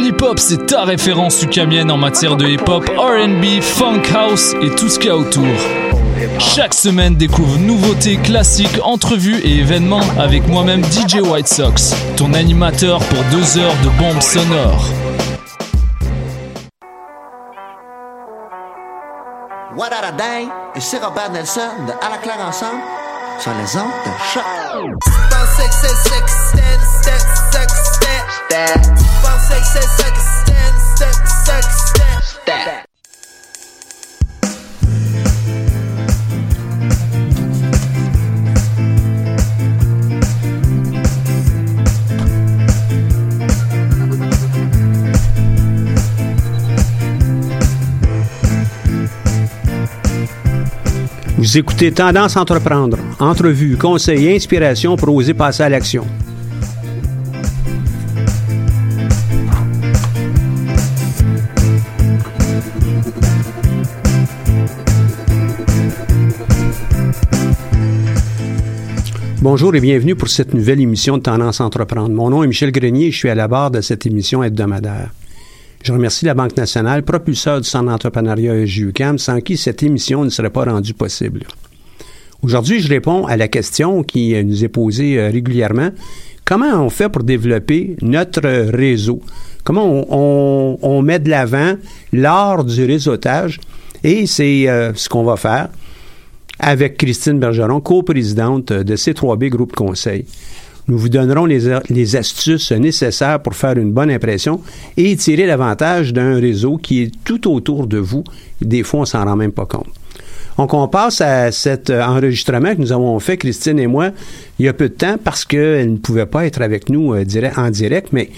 Hip-Hop, c'est ta référence ukamienne en matière de hip-hop, RB, funk house et tout ce qu'il y a autour. Chaque semaine, découvre nouveautés, classiques, entrevues et événements avec moi-même DJ White Sox, ton animateur pour deux heures de bombes sonores. What a day? Et c'est Robert Nelson de À la claire ensemble sur les ondes de choc. Vous écoutez Tendance Entreprendre, entrevue, conseils et inspiration pour oser passer à l'action. Bonjour et bienvenue pour cette nouvelle émission de Tendance Entreprendre. Mon nom est Michel Grenier et je suis à la barre de cette émission hebdomadaire. Je remercie la Banque nationale, propulseur du Centre d'entrepreneuriat JUCAM, sans qui cette émission ne serait pas rendue possible. Aujourd'hui, je réponds à la question qui nous est posée euh, régulièrement. Comment on fait pour développer notre réseau? Comment on, met de l'avant l'art du réseautage? Et c'est euh, ce qu'on va faire avec Christine Bergeron, coprésidente de C3B Groupe Conseil. Nous vous donnerons les, astuces nécessaires pour faire une bonne impression et tirer l'avantage d'un réseau qui est tout autour de vous. Des fois, on s'en rend même pas compte. Donc, on passe à cet enregistrement que nous avons fait, Christine et moi, il y a peu de temps parce qu'elle ne pouvait pas être avec nous euh, en direct, mais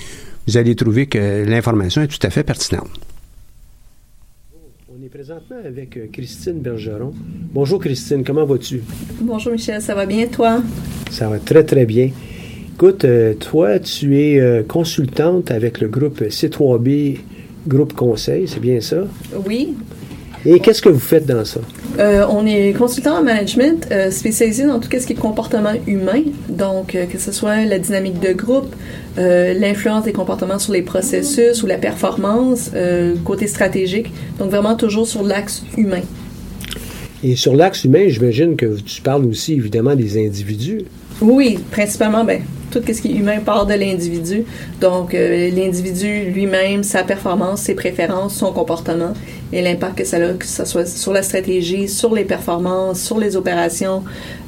vous allez trouver que l'information est tout à fait pertinente présentement avec euh, Christine Bergeron. Bonjour Christine, comment vas-tu? Bonjour Michel, ça va bien toi? Ça va très très bien. Écoute, euh, toi, tu es euh, consultante avec le groupe C3B Groupe Conseil, c'est bien ça? Oui, et qu'est-ce que vous faites dans ça? Euh, on est consultant en management euh, spécialisé dans tout ce qui est comportement humain, donc euh, que ce soit la dynamique de groupe, l'influence des comportements sur les processus ou la performance, côté stratégique, donc vraiment toujours sur l'axe humain. Et sur l'axe humain, j'imagine que tu parles aussi évidemment des individus. Oui, principalement, ben, tout ce qui est humain part de l'individu. Donc, l'individu lui-même, sa performance, ses préférences, son comportement et l'impact que ça a, que ce soit sur la stratégie, sur les performances, sur les opérations,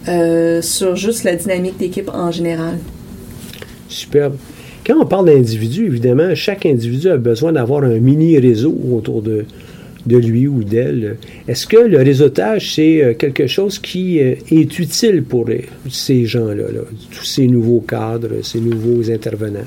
euh, sur juste la dynamique d'équipe en général. Superbe. Quand on parle d'individu, évidemment, chaque individu a besoin d'avoir un mini réseau autour de, de lui ou d'elle. Est-ce que le réseautage, c'est euh, quelque chose qui euh, est utile pour ces gens-là, tous ces nouveaux cadres, ces nouveaux intervenants?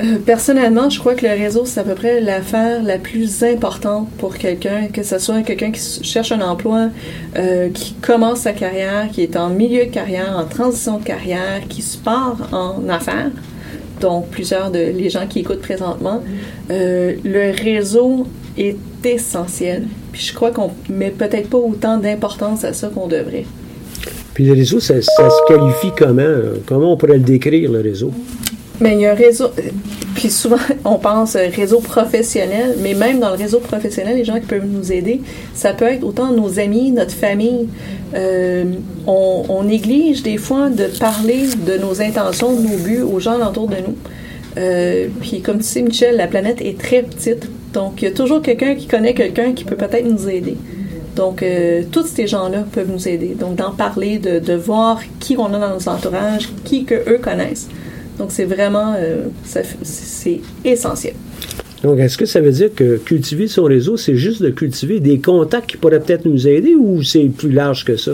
Euh, personnellement, je crois que le réseau, c'est à peu près l'affaire la plus importante pour quelqu'un, que ce soit quelqu'un qui cherche un emploi, euh, qui commence sa carrière, qui est en milieu de carrière, en transition de carrière, qui se part en affaires. Donc, plusieurs de les gens qui écoutent présentement, euh, le réseau est essentiel. Puis je crois qu'on met peut-être pas autant d'importance à ça qu'on devrait. Puis le réseau, ça, ça, se qualifie comment? Comment on pourrait le décrire, le réseau? Mais il y a un réseau, puis souvent on pense réseau professionnel, mais même dans le réseau professionnel, les gens qui peuvent nous aider, ça peut être autant nos amis, notre famille. Euh, on, néglige des fois de parler de nos intentions, de nos buts aux gens autour de nous. Euh, puis comme tu sais, Michel, la planète est très petite, donc il y a toujours quelqu'un qui connaît quelqu'un qui peut peut-être nous aider. Donc, euh, tous ces gens-là peuvent nous aider. Donc, d'en parler, de, de voir qui on a dans nos entourages, qui que eux connaissent. Donc, c'est vraiment, euh, c'est essentiel. Donc, est-ce que ça veut dire que cultiver son réseau, c'est juste de cultiver des contacts qui pourraient peut-être nous aider ou c'est plus large que ça?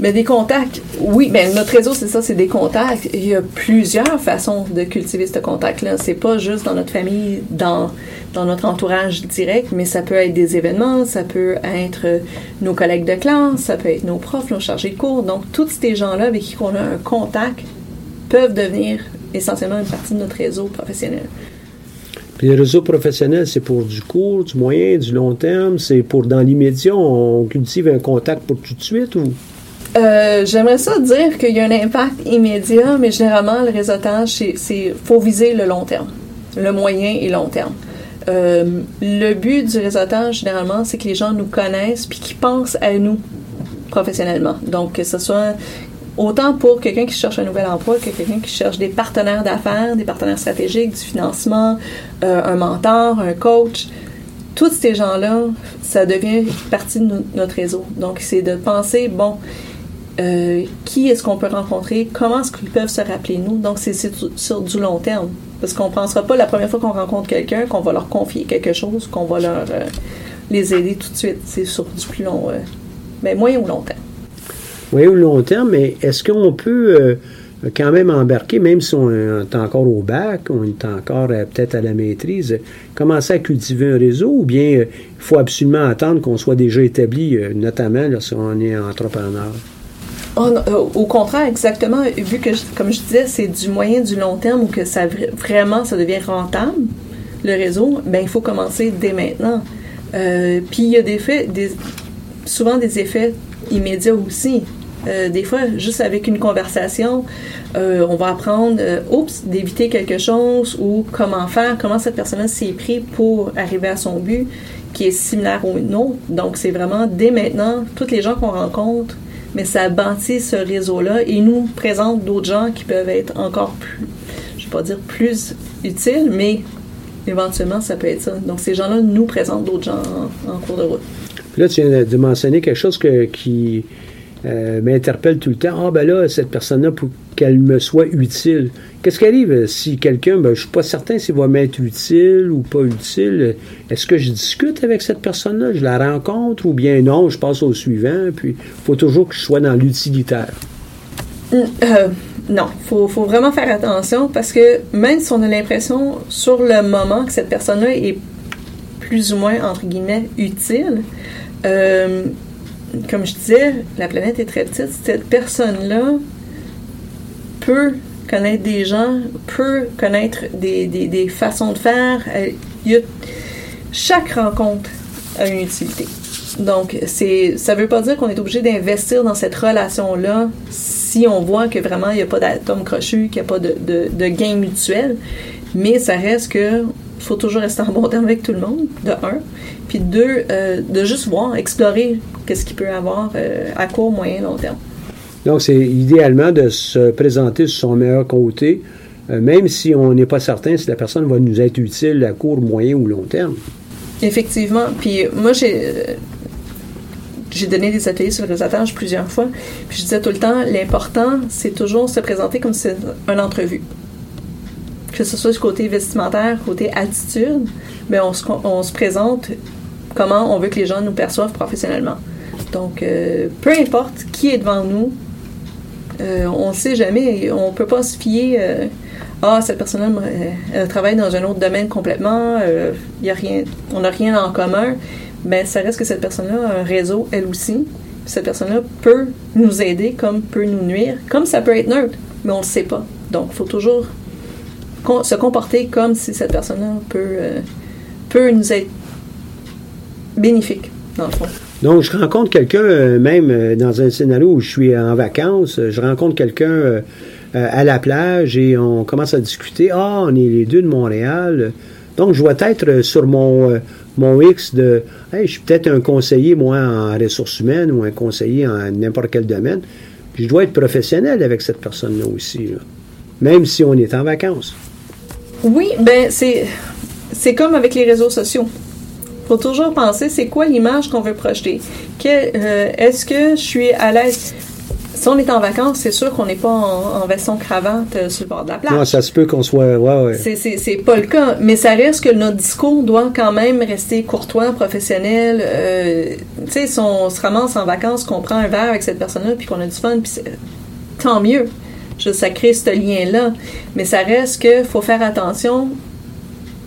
Mais des contacts, oui, ben notre réseau, c'est ça, c'est des contacts. Il y a plusieurs façons de cultiver ce contact-là. C'est pas juste dans notre famille, dans, dans notre entourage direct, mais ça peut être des événements, ça peut être nos collègues de classe, ça peut être nos profs, nos chargés de cours. Donc, tous ces gens-là avec qui on a un contact peuvent devenir essentiellement une partie de notre réseau professionnel. Puis le réseau professionnel, c'est pour du court, du moyen, du long terme? C'est pour dans l'immédiat, on cultive un contact pour tout de suite ou? Euh, j'aimerais ça dire qu'il y a un impact immédiat, mais généralement, le réseautage, c'est faut viser le long terme, le moyen et long terme. Euh, le but du réseautage, généralement, c'est que les gens nous connaissent puis qu'ils pensent à nous professionnellement. Donc, que ce soit autant pour quelqu'un qui cherche un nouvel emploi que quelqu'un qui cherche des partenaires d'affaires, des partenaires stratégiques, du financement, euh, un mentor, un coach. Tous ces gens-là, ça devient partie de notre réseau. Donc, c'est de penser, bon, euh, qui est-ce qu'on peut rencontrer, comment est-ce qu'ils peuvent se rappeler nous? Donc, c'est sur du long terme. Parce qu'on ne pensera pas la première fois qu'on rencontre quelqu'un qu'on va leur confier quelque chose, qu'on va leur euh, les aider tout de suite. C'est sur du plus long, mais moyen ou long terme. Moyen ou long terme, mais est-ce qu'on peut quand même embarquer, même si on est encore au bac, on est encore peut-être à la maîtrise, commencer à cultiver un réseau ou bien il faut absolument attendre qu'on soit déjà établi, notamment lorsqu'on est entrepreneur? Euh, au contraire, exactement. Vu que, comme je disais, c'est du moyen, du long terme ou que ça vraiment ça devient rentable, le réseau, ben il faut commencer dès maintenant. Euh, puis il y a des faits, des, souvent des effets immédiats aussi. Euh, des fois, juste avec une conversation, on va apprendre, oups, d'éviter quelque chose ou comment faire, comment cette personne s'est pris pour arriver à son but qui est similaire au nôtre. Donc, c'est vraiment dès maintenant, toutes les gens qu'on rencontre, mais ça bâtit ce réseau-là et nous présente d'autres gens qui peuvent être encore plus, je vais pas dire plus utiles, mais éventuellement, ça peut être ça. Donc, ces gens-là nous présentent d'autres gens en, cours de route. là, tu viens de mentionner quelque chose qui euh, m'interpelle tout le temps. Ah, ben là, cette personne-là, pour qu'elle me soit utile. Qu'est-ce qui arrive? Si quelqu'un, ben, je suis pas certain s'il va m'être utile ou pas utile. Est-ce que je discute avec cette personne-là? Je la rencontre ou bien non, je passe au suivant. Puis, il faut toujours que je sois dans l'utilitaire. Euh, non, faut, faut, vraiment faire attention parce que même si on a l'impression sur le moment que cette personne-là est plus ou moins, entre guillemets, utile, euh, comme je disais, la planète est très petite. Cette personne-là peut connaître des gens, peut connaître des, des, façons de faire. chaque rencontre a une utilité. Donc, c'est, ça ne veut pas dire qu'on est obligé d'investir dans cette relation-là si on voit que vraiment il n'y a pas d'atome crochu, qu'il n'y a pas de, de, gain mutuel. Mais ça reste que faut toujours rester en bon terme avec tout le monde, de un. Puis deux, euh, de juste voir, explorer qu'est-ce qu'il peut avoir euh, à court, moyen, long terme. Donc, c'est idéalement de se présenter sur son meilleur côté, euh, même si on n'est pas certain si la personne va nous être utile à court, moyen ou long terme. Effectivement. Puis moi, j'ai j'ai donné des ateliers sur le réseautage plusieurs fois. Puis je disais tout le temps, l'important, c'est toujours se présenter comme si c'était une entrevue que ce soit du côté vestimentaire, côté attitude, mais on se, on se présente comment on veut que les gens nous perçoivent professionnellement. Donc, euh, peu importe qui est devant nous, euh, on ne sait jamais, on ne peut pas se fier. Euh, ah, cette personne-là travaille dans un autre domaine complètement, y a rien, on n'a rien en commun. Mais ça reste que cette personne-là a un réseau, elle aussi. Cette personne-là peut nous aider comme peut nous nuire, comme ça peut être neutre, mais on ne le sait pas. Donc, il faut toujours se comporter comme si cette personne-là peut, euh, peut nous être bénéfique, dans le fond. Donc, je rencontre quelqu'un, euh, même euh, dans un scénario où je suis en vacances, je rencontre quelqu'un à la plage et on commence à discuter. Ah, on est les deux de Montréal. Donc, je dois être sur mon, mon X de hey, je suis peut-être un conseiller, moi, en ressources humaines ou un conseiller en n'importe quel domaine. Puis je dois être professionnel avec cette personne-là aussi, même si on est en vacances. Oui, ben c'est c'est comme avec les réseaux sociaux. Faut toujours penser c'est quoi l'image qu'on veut projeter? Euh, est-ce que je suis à l'aise? Si on est en vacances, c'est sûr qu'on n'est pas en, en veston cravate euh, sur le bord de la plage. Non, ça se peut qu'on soit. Ouais, ouais. C'est- C'est c'est pas le cas, mais ça reste que notre discours doit quand même rester courtois, professionnel. Euh, tu sais, si on se ramasse en vacances, qu'on prend un verre avec cette personne-là, puis qu'on a du fun, puis c'est- tant mieux. Je, ça crée ce lien-là. Mais ça reste que faut faire attention,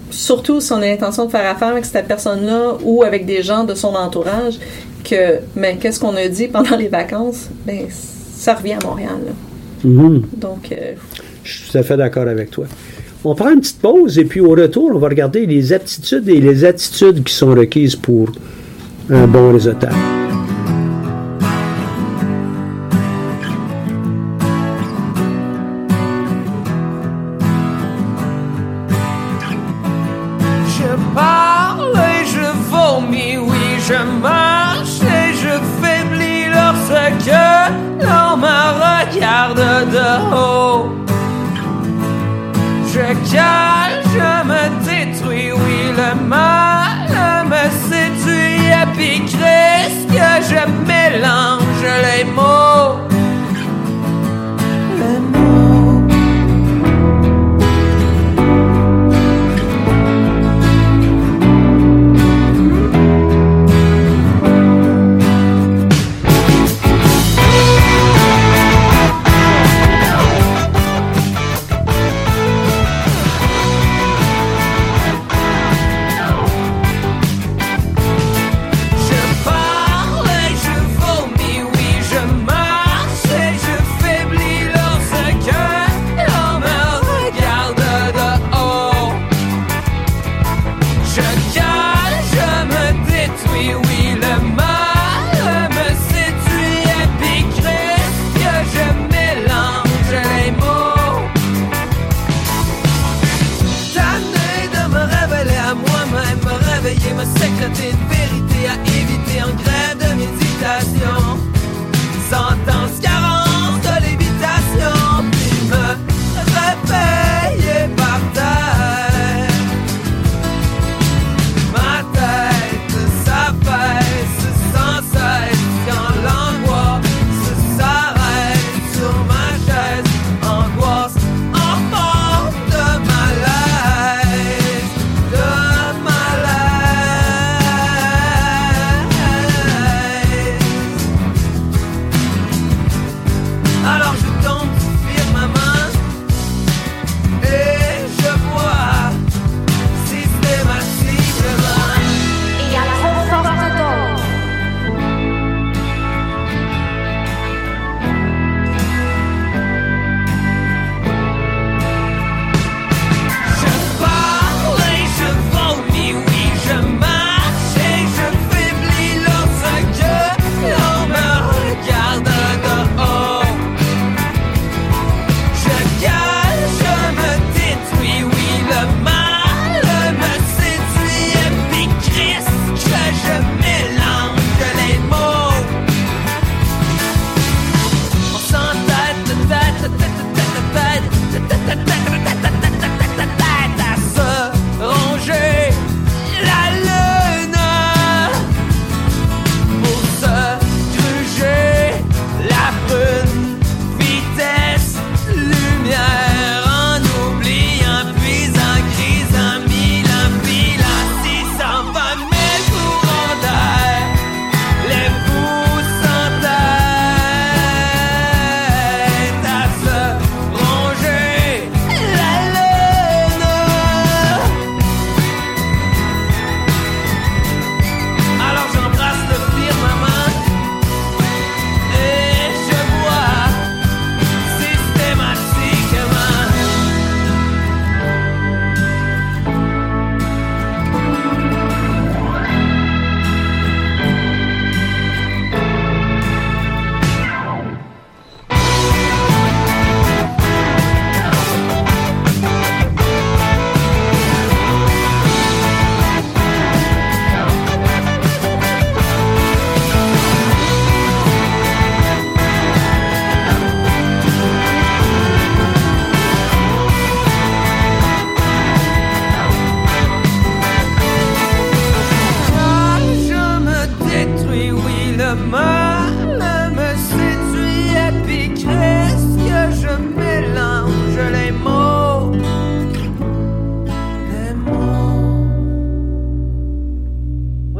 surtout si on a l'intention de faire affaire avec cette personne-là ou avec des gens de son entourage, que, mais qu'est-ce qu'on a dit pendant les vacances? Ben, ça revient à Montréal. là. Mhm. Donc, euh, Je suis tout à fait d'accord avec toi. On prend une petite pause et puis au retour, on va regarder les aptitudes et les attitudes qui sont requises pour un bon réseautage.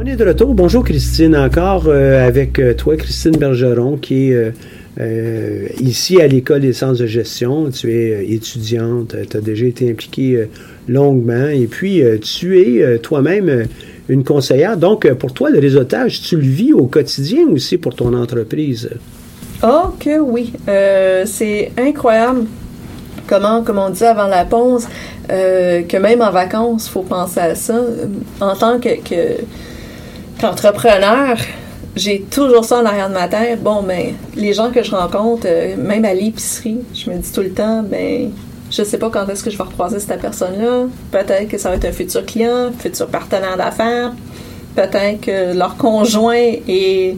De retour. Bonjour Christine, encore euh, avec euh, toi, Christine Bergeron, qui est euh, ici à l'École des sciences de gestion. Tu es étudiante, tu as déjà été impliquée longuement et puis tu es toi-même une conseillère. Donc, pour toi, le réseautage, tu le vis au quotidien aussi pour ton entreprise? Oh que oui. c'est incroyable comment, comme on dit avant la pause, que même en vacances, il faut penser à ça. En tant que qu'entrepreneur, j'ai toujours ça en arrière de ma tête. Bon, ben, les gens que je rencontre, euh, même à l'épicerie, je me dis tout le temps, ben, je sais pas quand est-ce que je vais recroiser cette personne-là. Peut-être que ça va être un futur client, futur partenaire d'affaires. Peut-être que leur conjoint est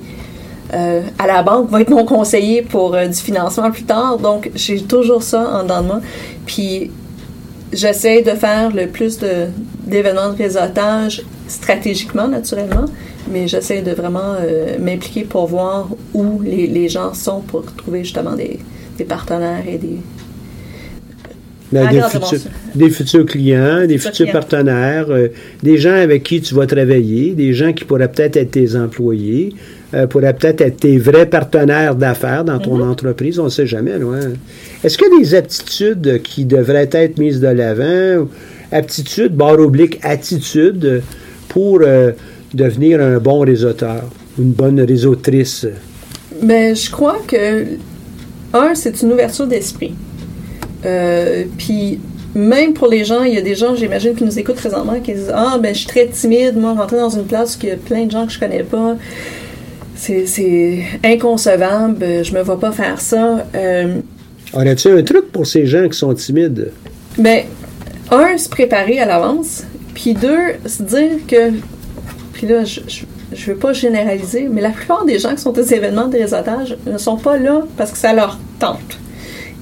euh, à la banque va être mon conseiller pour euh, du financement plus tard. Donc, j'ai toujours ça en dedans de moi. Puis, j'essaie de faire le plus d'événements de réseautage stratégiquement, naturellement, mais j'essaie de vraiment euh, m'impliquer pour voir où les, les, gens sont pour trouver justement des, des partenaires et des. Ben, des, futurs, des, futurs, clients, des futurs partenaires, euh, des gens avec qui tu vas travailler, des gens qui pourraient peut-être être tes employés, euh, pourraient peut-être être tes vrais partenaires d'affaires dans ton mm-hmm. entreprise, on ne sait jamais. Est-ce qu'il y a des aptitudes qui devraient être mises de l'avant? Aptitudes, barre oblique, attitude pour euh, devenir un bon réseauteur, une bonne réseautrice? Ben, je crois que, un, c'est une ouverture d'esprit. Euh, puis, même pour les gens, il y a des gens, j'imagine, qui nous écoutent présentement, qui disent Ah, ben, je suis très timide, moi, rentrer dans une place où il y a plein de gens que je connais pas, c'est inconcevable, je me vois pas faire ça. Euh, Aurais-tu un truc pour ces gens qui sont timides? Ben, un, se préparer à l'avance. Puis deux, se dire que, puis là, je, je, veux pas généraliser, mais la plupart des gens qui sont aux événements de réseautage ne sont pas là parce que ça leur tente.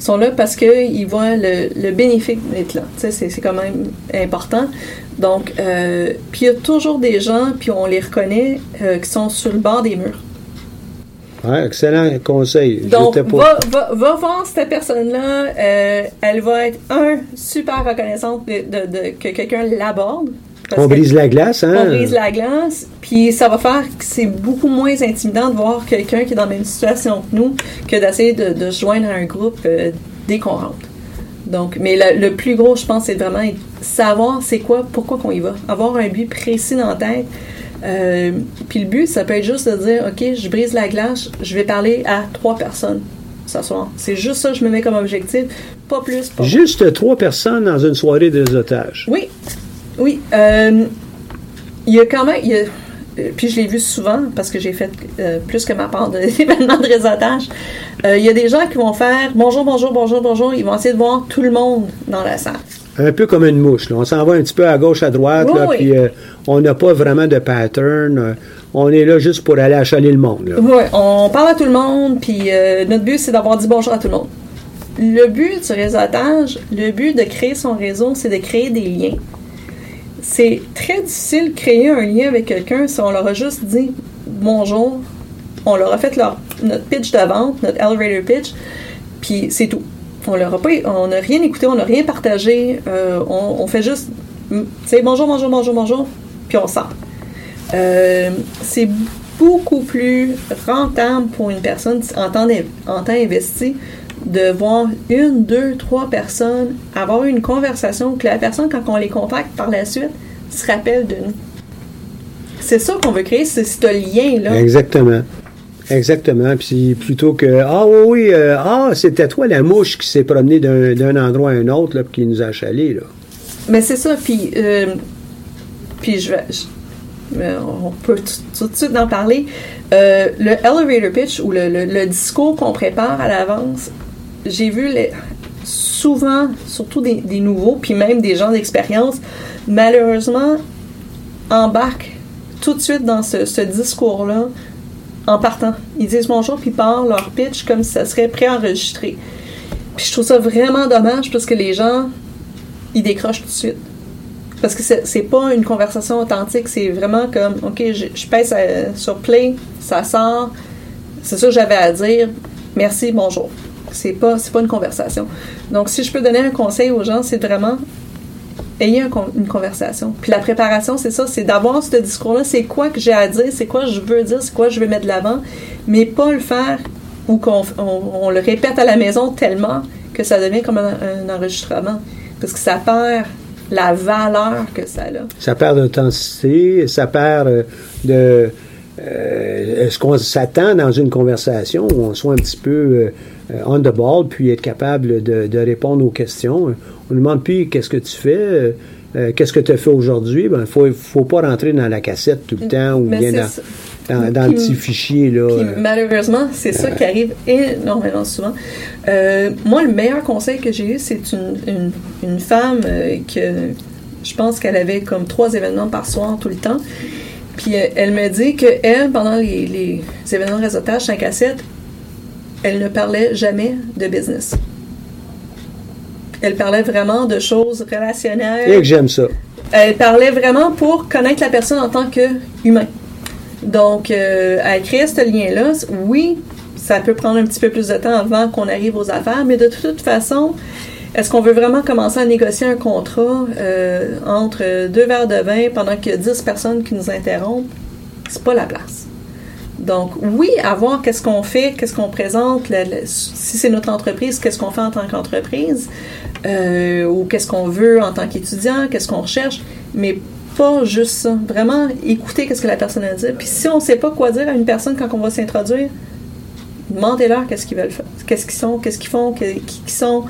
Sont là parce qu'ils voient le, le bénéfice d'être là. C'est quand même important. Donc, euh, puis il y a toujours des gens, puis on les reconnaît, euh, qui sont sur le bord des murs. Ouais, excellent conseil. Donc, va, va, va, voir cette personne-là. Euh, elle va être, un, super reconnaissante de, de, que quelqu'un l'aborde. On brise la glace, hein? On brise la glace, puis ça va faire que c'est beaucoup moins intimidant de voir quelqu'un qui est dans la même situation que nous que d'essayer de, de se joindre à un groupe euh, dès qu'on rentre. Donc, mais le, le plus gros, je pense, c'est vraiment savoir c'est quoi, pourquoi qu'on y va. Avoir un but précis dans la tête. Euh, puis le but, ça peut être juste de dire, OK, je brise la glace, je vais parler à trois personnes ce soir. C'est juste ça que je me mets comme objectif, pas plus. Pas juste trois personnes dans une soirée de réseautage. Oui, oui. Euh, il y a quand même... Y a, euh, puis je l'ai vu souvent parce que j'ai fait plus que ma part d'événements de réseautage. Il y a des gens qui vont faire bonjour, bonjour, bonjour, bonjour. Ils vont essayer de voir tout le monde dans la salle un peu comme une mouche. Là. On s'en va un petit peu à gauche, à droite, là, puis euh, on n'a pas vraiment de pattern. Euh, on est là juste pour aller achaler le monde. Oui, on parle à tout le monde, puis euh, notre but, c'est d'avoir dit bonjour à tout le monde. Le but du réseautage, le but de créer son réseau, c'est de créer des liens. C'est très difficile de créer un lien avec quelqu'un si on leur a juste dit bonjour, on leur a fait notre pitch de vente, notre elevator pitch, puis c'est tout on leur pas, on n'a rien écouté, on n'a rien partagé, euh, on, fait juste, c'est mm, bonjour, bonjour, bonjour, bonjour, puis on sort. Euh, c'est beaucoup plus rentable pour une personne en temps, en temps investi de voir une, deux, trois personnes avoir une conversation que la personne, quand on les contacte par la suite, se rappelle de nous. C'est ça qu'on veut créer, c'est ce lien-là. Exactement. Exactement. Puis plutôt que Ah oui, oui, euh, ah, c'était toi la mouche qui s'est promenée d'un endroit à un autre, là, qui nous a chalés, là. Mais c'est ça, puis, euh, puis je vais. on peut tout, de suite en parler. Euh, le elevator pitch ou le, le, discours qu'on prépare à l'avance, j'ai vu souvent, surtout des, nouveaux, puis même des gens d'expérience, malheureusement, embarquent tout de suite dans ce, discours-là en partant. Ils disent bonjour, puis parlent leur pitch comme si ça serait préenregistré. Puis je trouve ça vraiment dommage parce que les gens, ils décrochent tout de suite. Parce que c'est pas une conversation authentique, c'est vraiment comme, OK, je, je pèse sur play, ça sort, c'est ça que j'avais à dire, merci, bonjour. C'est pas, pas une conversation. Donc, si je peux donner un conseil aux gens, c'est vraiment ayez une conversation. Puis la préparation, c'est ça, c'est d'avoir ce discours-là, c'est quoi que j'ai à dire, c'est quoi je veux dire, c'est quoi je veux mettre de l'avant, mais pas le faire ou qu'on on, le répète à la maison tellement que ça devient comme un, un enregistrement. Parce que ça perd la valeur que ça a. Ça perd d'intensité, ça perd euh, de... euh, Est-ce qu'on s'attend dans une conversation où on soit un petit peu euh, on the ball, puis être capable de, de répondre aux questions? On ne demande plus qu'est-ce que tu fais, euh, qu'est-ce que tu as fait aujourd'hui? Ben, faut, faut pas rentrer dans la cassette tout le temps ou Mais bien dans, dans, le Puis- petit fichier. Là, Puis malheureusement, c'est ça qui arrive énormément souvent. Moi, le meilleur conseil que j'ai eu, c'est une, une, une femme que je pense qu'elle avait comme trois événements par soir tout le temps. Puis elle me dit que elle, pendant les, les événements de réseautage 5 à 7, elle ne parlait jamais de business. Elle parlait vraiment de choses relationnelles. Et que j'aime ça. Elle parlait vraiment pour connaître la personne en tant qu'humain. Donc, euh, elle crée ce lien-là. Oui, ça peut prendre un petit peu plus de temps avant qu'on arrive aux affaires, mais de toute façon, est-ce qu'on veut vraiment commencer à négocier un contrat euh, entre deux verres de vin pendant qu'il y a 10 personnes qui nous interrompent? C'est pas la place. Donc, oui, à voir qu'est-ce qu'on fait, qu'est-ce qu'on présente, si c'est notre entreprise, qu'est-ce qu'on fait en tant qu'entreprise, euh, ou qu'est-ce qu'on veut en tant qu'étudiant, qu'est-ce qu'on recherche, mais pas juste ça. Vraiment, écouter qu'est-ce que la personne a dire. Puis si on ne sait pas quoi dire à une personne quand on va s'introduire, demandez-leur qu'est-ce qu'ils veulent faire, qu'est-ce qu'ils sont, qu'est-ce qu'ils font, qui, sont.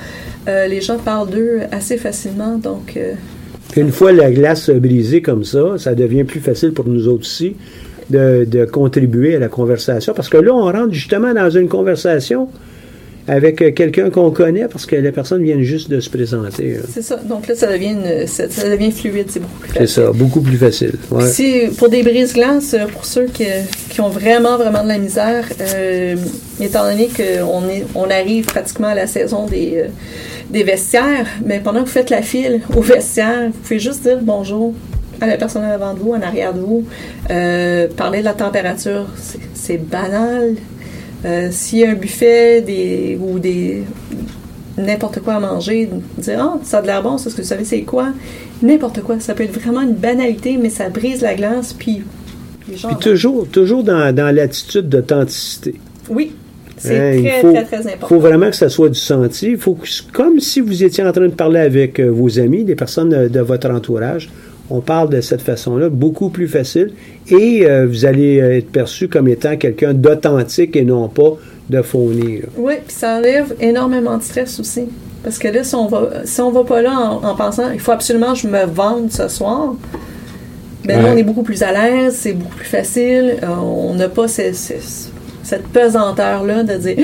Euh, les gens parlent d'eux assez facilement, donc... euh, une fois la glace brisée comme ça, ça devient plus facile pour nous autres aussi de, de contribuer à la conversation. Parce que là, on rentre justement dans une conversation avec euh, quelqu'un qu'on connaît parce que la personne vient juste de se présenter. c'est ça. Donc là, ça devient, une- ça, ça devient fluide, c'est beaucoup plus C'est facile. ça, beaucoup plus facile. Ouais. Si, pour des brises-glaces, euh, pour ceux qui, qui ont vraiment, vraiment de la misère, euh, étant donné qu'on on arrive pratiquement à la saison des, euh, des vestiaires, mais pendant que vous faites la file au vestiaire, vous pouvez juste dire bonjour à la personne avant de vous, en arrière de vous, euh, parler de la température, c'est- c'est banal. Euh, S'il y a un buffet des, ou des n'importe quoi à manger, dire ah ça a de l'air bon, ça, est-ce que vous savez c'est quoi? N'importe quoi, ça peut être vraiment une banalité, mais ça brise la glace, puis les gens. Puis toujours, toujours dans, dans l'attitude d'authenticité. Oui, c'est Hein, il très, très, très Il important. faut vraiment que ça soit du senti. Il faut que, comme si vous étiez en train de parler avec euh, vos amis, des personnes de, de votre entourage. On parle de cette façon-là, beaucoup plus facile. Et euh, vous allez être perçu comme étant quelqu'un d'authentique et non pas de là. Oui, puis ça enlève énormément de stress aussi. Parce que là, si on va, si on va pas là en, en pensant, il faut absolument que je me vende ce soir, ben là, on est beaucoup plus à l'aise, c'est beaucoup plus facile. euh, on n'a pas ce- ce- cette pesanteur-là de dire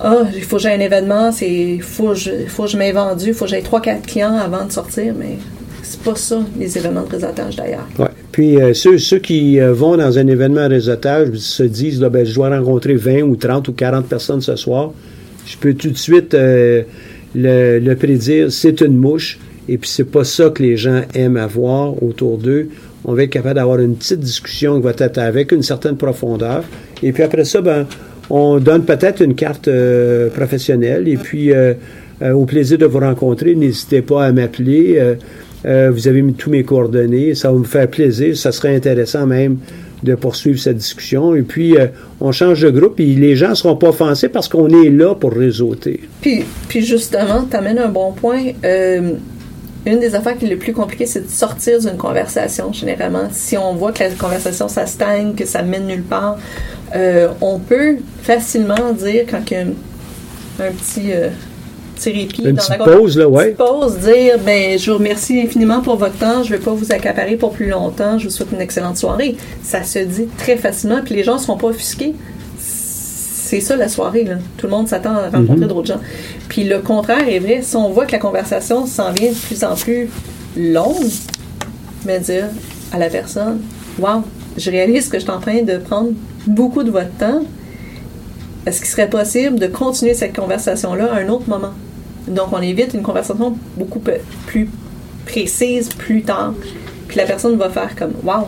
Ah, il faut que j'ai un événement, il faut, que je- il faut que je m'aie vendu, il faut que j'ai 3-4 clients avant de sortir, mais c'est pas ça, les événements de réseautage d'ailleurs. Ouais. Puis euh, ceux, ceux qui euh, vont dans un événement à réseautage se disent ben, je dois rencontrer 20 ou 30 ou 40 personnes ce soir. Je peux tout de suite euh, le, le prédire, c'est une mouche. Et puis c'est pas ça que les gens aiment avoir autour d'eux. On va être capable d'avoir une petite discussion qui va être avec une certaine profondeur. Et puis après ça, ben, on donne peut-être une carte professionnelle. Et puis au plaisir de vous rencontrer, n'hésitez pas à m'appeler. Euh, vous avez mis tous mes coordonnées. Ça va me faire plaisir. Ça serait intéressant même de poursuivre cette discussion. Et puis, euh, on change de groupe et les gens ne seront pas offensés parce qu'on est là pour réseauter. Puis, puis justement, tu amènes un bon point. Euh, une des affaires qui est le plus compliqué, c'est de sortir d'une conversation, généralement. Si on voit que la conversation, ça stagne, que ça mène nulle part, on peut facilement dire, quand il y a un, petit, petit répit Une dans petite la pause, là, ouais. petite pause, dire, ben, je vous remercie infiniment pour votre temps, je ne vais pas vous accaparer pour plus longtemps, je vous souhaite une excellente soirée. Ça se dit très facilement, puis les gens ne seront pas offusqués c'est ça la soirée. Là. Tout le monde s'attend à rencontrer Mhm. d'autres gens. Puis le contraire est vrai. Si on voit que la conversation s'en vient de plus en plus longue, mais dire à la personne Wow, je réalise que je suis en train de prendre beaucoup de votre temps. Est-ce qu'il serait possible de continuer cette conversation-là à un autre moment? Donc, on évite une conversation beaucoup plus précise plus tard. Puis la personne va faire comme Wow,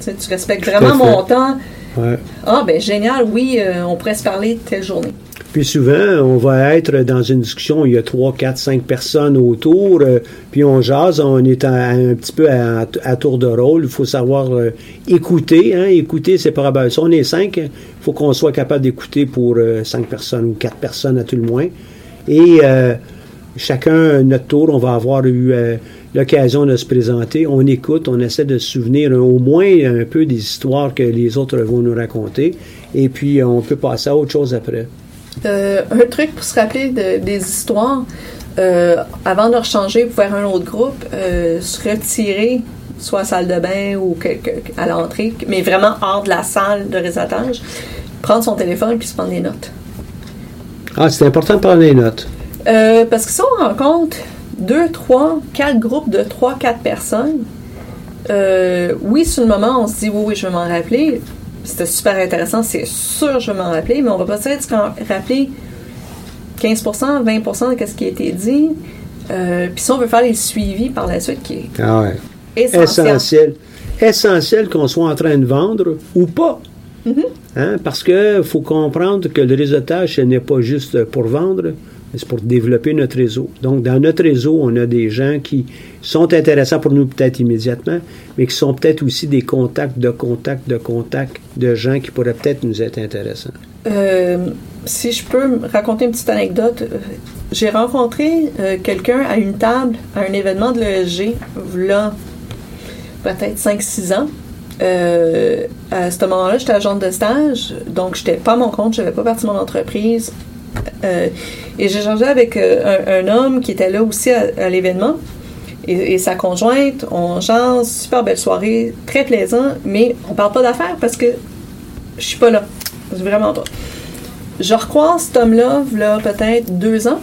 tu, respectes vraiment mon temps. Ouais. Ah, ben génial, oui, euh, on pourrait se parler de telle journée. Puis souvent, on va être dans une discussion, il y a trois, quatre, cinq personnes autour, euh, puis on jase, on est à- un petit peu à, à tour de rôle. Il faut savoir euh, écouter. Hein? Écouter, c'est pas grave. Si on est cinq, il faut qu'on soit capable d'écouter pour cinq personnes ou quatre personnes à tout le moins. Et euh, chacun, notre tour, on va avoir eu euh, l'occasion de se présenter. On écoute, on essaie de se souvenir euh, au moins un peu des histoires que les autres vont nous raconter. Et puis, on peut passer à autre chose après. Euh, un truc pour se rappeler de- des histoires, euh, avant de rechanger pour faire un autre groupe, euh, se retirer, soit à salle de bain ou quelque, à l'entrée, mais vraiment hors de la salle de réseautage, prendre son téléphone puis se prendre des notes. Ah, c'est important de prendre des notes. Euh, parce que si on rencontre deux, trois, quatre groupes de trois, quatre personnes, euh, oui, sur le moment, on se dit oui, oui, je vais m'en rappeler. C'était super intéressant, c'est sûr, je vais m'en rappeler, mais on va peut-être se rappeler 15% 20% de ce qui a été dit. Euh, Puis si on veut faire les suivis par la suite, qui est Ah ouais. essentiel. Essentiel. Essentiel qu'on soit en train de vendre ou pas. Hein? Parce que faut comprendre que le réseautage, ce n'est pas juste pour vendre, mais c'est pour développer notre réseau. Donc, dans notre réseau, on a des gens qui sont intéressants pour nous peut-être immédiatement, mais qui sont peut-être aussi des contacts de contacts de contacts de gens qui pourraient peut-être nous être intéressants. Euh, si je peux raconter une petite anecdote, euh, j'ai rencontré euh, quelqu'un à une table à un événement de l'ESG, là, peut-être 5-6 ans. Euh, à ce moment-là, j'étais agente de stage, donc j'étais pas à mon compte, j'avais pas parti mon entreprise. Euh, et j'ai changé avec euh, un, homme qui était là aussi à, l'événement et, et sa conjointe. On change, super belle soirée, très plaisant, mais on parle pas d'affaires parce que je suis pas là. Vraiment pas. Je recroise cet homme-là, là, peut-être deux ans,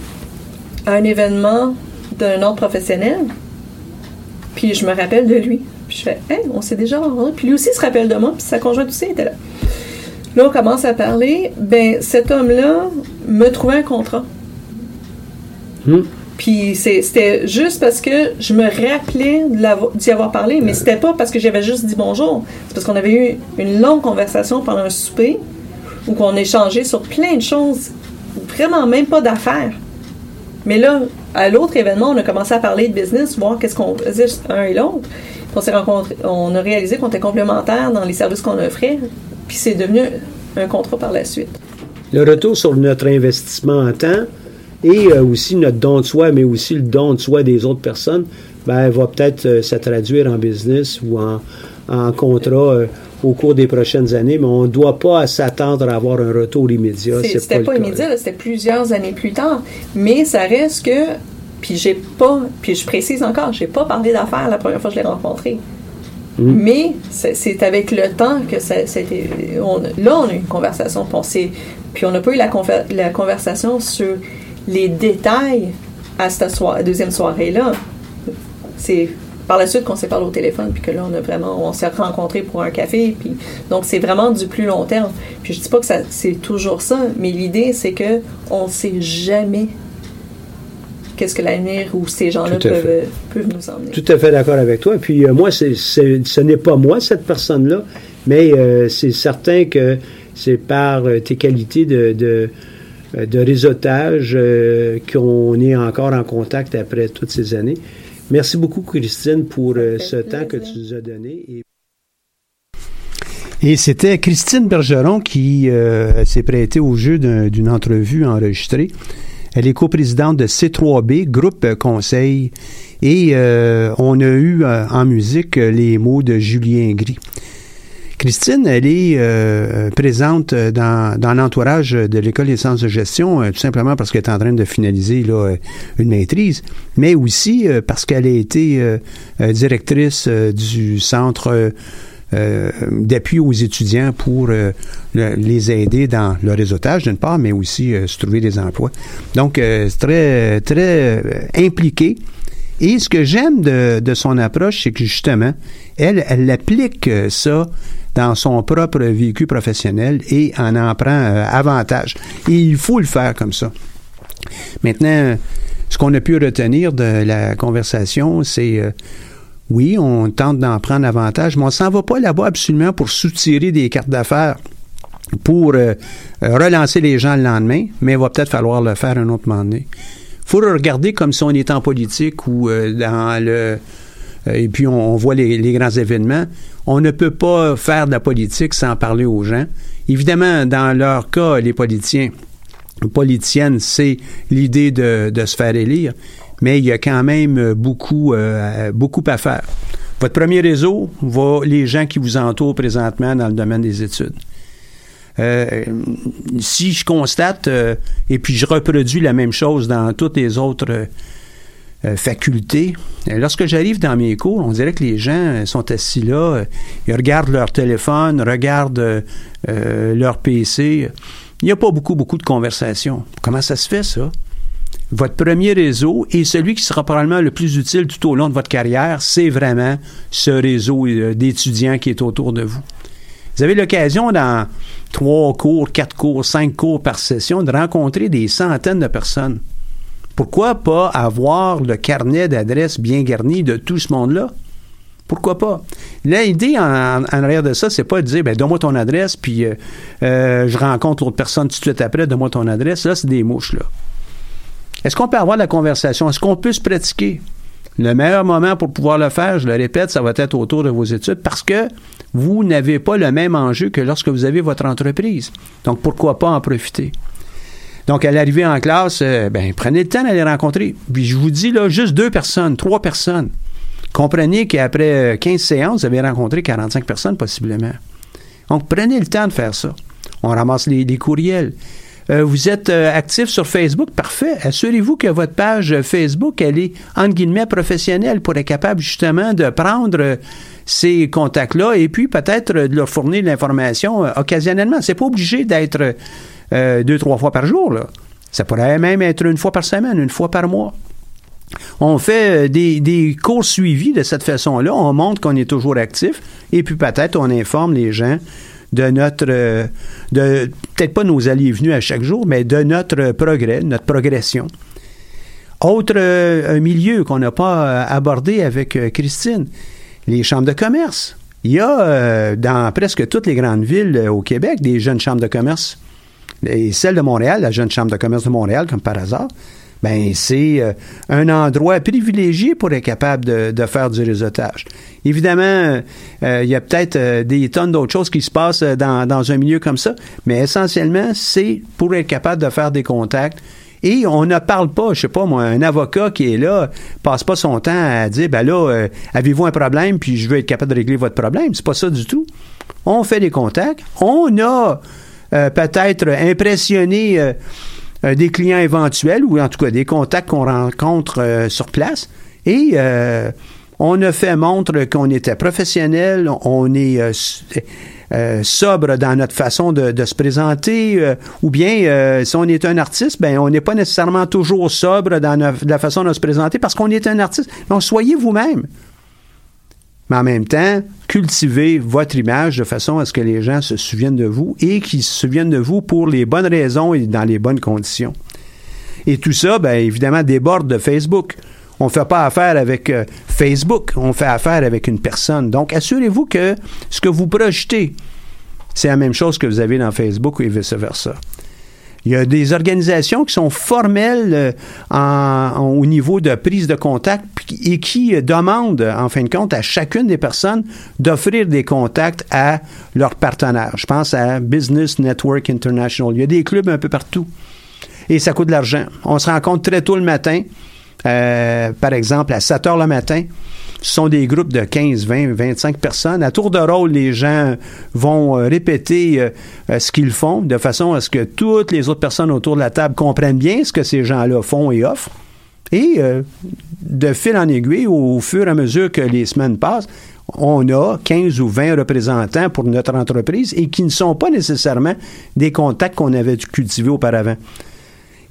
à un événement d'un autre professionnel. Puis je me rappelle de lui. Puis je fais, hey, on s'est déjà rencontrés. Puis lui aussi se rappelle de moi, puis sa conjointe aussi était là. Là, on commence à parler. Ben, cet homme-là me trouvait un contrat. Hmm. Puis c'était juste parce que je me rappelais d'y avoir parlé, mais c'était pas parce que j'avais juste dit bonjour. C'est parce qu'on avait eu une longue conversation pendant un souper où qu'on échangeait sur plein de choses, vraiment même pas d'affaires. Mais là, à l'autre événement, on a commencé à parler de business, voir qu'est-ce qu'on faisait un et l'autre. On s'est rencontrés, on a réalisé qu'on était complémentaires dans les services qu'on offrait, puis c'est devenu un contrat par la suite. le retour sur notre investissement en temps et euh, aussi notre don de soi, mais aussi le don de soi des autres personnes, ben, va peut-être euh, se traduire en business ou en, en contrat euh, au cours des prochaines années, mais on ne doit pas s'attendre à avoir un retour immédiat. C'était pas, cas. immédiat, c'était plusieurs années plus tard. Mais ça reste que, puis j'ai pas, puis je précise encore, j'ai pas parlé d'affaires la première fois que je l'ai rencontré. Mm. Mais c'est avec le temps que ça, c'était, on, là, on a eu une conversation. Puis on, puis on n'a pas eu la, conver- la conversation sur les détails à cette deuxième soirée-là. C'est par la suite qu'on s'est parlé au téléphone, puis que là, on a vraiment, on s'est rencontrés pour un café, puis donc c'est vraiment du plus long terme. Puis je dis pas que c'est toujours ça, mais l'idée, c'est que on sait jamais qu'est-ce que l'avenir ou ces gens-là peuvent, fait. peuvent nous emmener. Tout à fait d'accord avec toi. Puis euh, moi, c'est, ce n'est pas moi, cette personne-là, mais euh, c'est certain que c'est par euh, tes qualités de, de, euh, de réseautage euh, qu'on est encore en contact après toutes ces années. Merci beaucoup, Christine, pour euh, ce temps que tu nous as donné. Et... Et c'était Christine Bergeron qui euh, s'est prêtée au jeu d'un- d'une entrevue enregistrée. Elle est coprésidente de C3B, groupe conseil, et euh, on a eu euh, en musique les mots de Julien Gris. Christine, elle est euh, présente euh, dans, dans l'entourage de l'École des sciences de gestion, euh, tout simplement parce qu'elle est en train de finaliser là, euh, une maîtrise, mais aussi euh, parce qu'elle a été euh, euh, directrice euh, du centre euh, euh, d'appui aux étudiants pour euh, le- les aider dans le réseautage d'une part, mais aussi euh, se trouver des emplois. Donc, euh, c'est très, très euh, impliqué. Et ce que j'aime de, de son approche, c'est que justement, elle, elle applique euh, ça dans son propre vécu professionnel et en en prend euh, avantage. Et il faut le faire comme ça. Maintenant, ce qu'on a pu retenir de la conversation, c'est euh, Oui, on tente d'en prendre avantage, mais on s'en va pas là-bas absolument pour soutirer des cartes d'affaires pour euh, relancer les gens le lendemain, mais il va peut-être falloir le faire un autre moment donné. faut le regarder comme si on était en politique ou dans le... et puis on, voit les, grands événements. On ne peut pas faire de la politique sans parler aux gens. Évidemment, dans leur cas, les politiciens, politiciennes, c'est l'idée de, se faire élire, mais il y a quand même beaucoup, beaucoup à faire. Votre premier réseau va les gens qui vous entourent présentement dans le domaine des études. Euh, si je constate, euh, et puis je reproduis la même chose dans toutes les autres euh, facultés, lorsque j'arrive dans mes cours, on dirait que les gens sont assis là, ils regardent leur téléphone, regardent leur PC. Il n'y a pas beaucoup, beaucoup de conversations. Comment ça se fait, ça? Votre premier réseau et celui qui sera probablement le plus utile tout au long de votre carrière, c'est vraiment ce réseau d'étudiants qui est autour de vous. Vous avez l'occasion dans trois cours, quatre cours, cinq cours par session de rencontrer des centaines de personnes. Pourquoi pas avoir le carnet d'adresses bien garni de tout ce monde-là? Pourquoi pas? L'idée en, arrière de ça, c'est pas de dire, ben, donne-moi ton adresse, puis euh, euh, je rencontre l'autre personne tout de suite après, donne-moi ton adresse. Là, c'est des mouches, là. Est-ce qu'on peut avoir la conversation? Est-ce qu'on peut se pratiquer? Le meilleur moment pour pouvoir le faire, je le répète, ça va être autour de vos études parce que vous n'avez pas le même enjeu que lorsque vous avez votre entreprise. Donc, pourquoi pas en profiter? Donc, à l'arrivée en classe, euh, ben, prenez le temps d'aller rencontrer. Puis, je vous dis, là, juste deux personnes, trois personnes. Comprenez qu'après 15 séances, vous avez rencontré 45 personnes, possiblement. Donc, prenez le temps de faire ça. On ramasse les courriels. Euh, vous êtes euh, actif sur Facebook, parfait. Assurez-vous que votre page Facebook, elle est, entre guillemets, professionnelle pour être capable justement de prendre euh, ces contacts-là et puis peut-être de leur fournir l'information occasionnellement. C'est pas obligé d'être deux, trois fois par jour, là. Ça pourrait même être une fois par semaine, une fois par mois. On fait des, des, cours suivis de cette façon-là. On montre qu'on est toujours actif et puis peut-être on informe les gens de notre, euh, de peut-être pas nos alliés venus à chaque jour, mais de notre progrès, notre progression. Autre euh, milieu qu'on n'a pas euh, abordé avec Christine, les chambres de commerce. Il y a dans presque toutes les grandes villes au Québec des jeunes chambres de commerce. Et celle de Montréal, la jeune chambre de commerce de Montréal, comme par hasard, ben c'est euh, un endroit privilégié pour être capable de, faire du réseautage. Évidemment, euh, il y a peut-être euh, des tonnes d'autres choses qui se passent dans, dans un milieu comme ça, mais essentiellement, c'est pour être capable de faire des contacts. Et on ne parle pas, je sais pas moi, un avocat qui est là passe pas son temps à dire ben là, avez-vous un problème puis je veux être capable de régler votre problème. C'est pas ça du tout. On fait des contacts. On a peut-être impressionné euh, des clients éventuels ou en tout cas des contacts qu'on rencontre euh, sur place. Et euh, on a fait montre qu'on était professionnel, on est sobre dans notre façon de, se présenter, ou bien si on est un artiste, ben on n'est pas nécessairement toujours sobre dans la façon de se présenter parce qu'on est un artiste. Donc soyez vous-même mais en même temps, cultivez votre image de façon à ce que les gens se souviennent de vous et qu'ils se souviennent de vous pour les bonnes raisons et dans les bonnes conditions. Et tout ça, bien évidemment, déborde de Facebook. On ne fait pas affaire avec euh, Facebook, on fait affaire avec une personne. Donc, assurez-vous que ce que vous projetez, c'est la même chose que vous avez dans Facebook et vice-versa. Il y a des organisations qui sont formelles euh, au niveau de prise de contact et qui demandent, en fin de compte, à chacune des personnes d'offrir des contacts à leurs partenaires. Je pense à Business Network International. Il y a des clubs un peu partout. Et ça coûte de l'argent. On se rencontre très tôt le matin, euh, par exemple à 7 heures le matin. Ce sont des groupes de 15, 20, 25 personnes. À tour de rôle, les gens vont euh, répéter euh, euh, ce qu'ils font de façon à ce que toutes les autres personnes autour de la table comprennent bien ce que ces gens-là font et offrent. Et de fil en aiguille, au fur et à mesure que les semaines passent, on a 15 ou 20 représentants pour notre entreprise et qui ne sont pas nécessairement des contacts qu'on avait cultivés auparavant.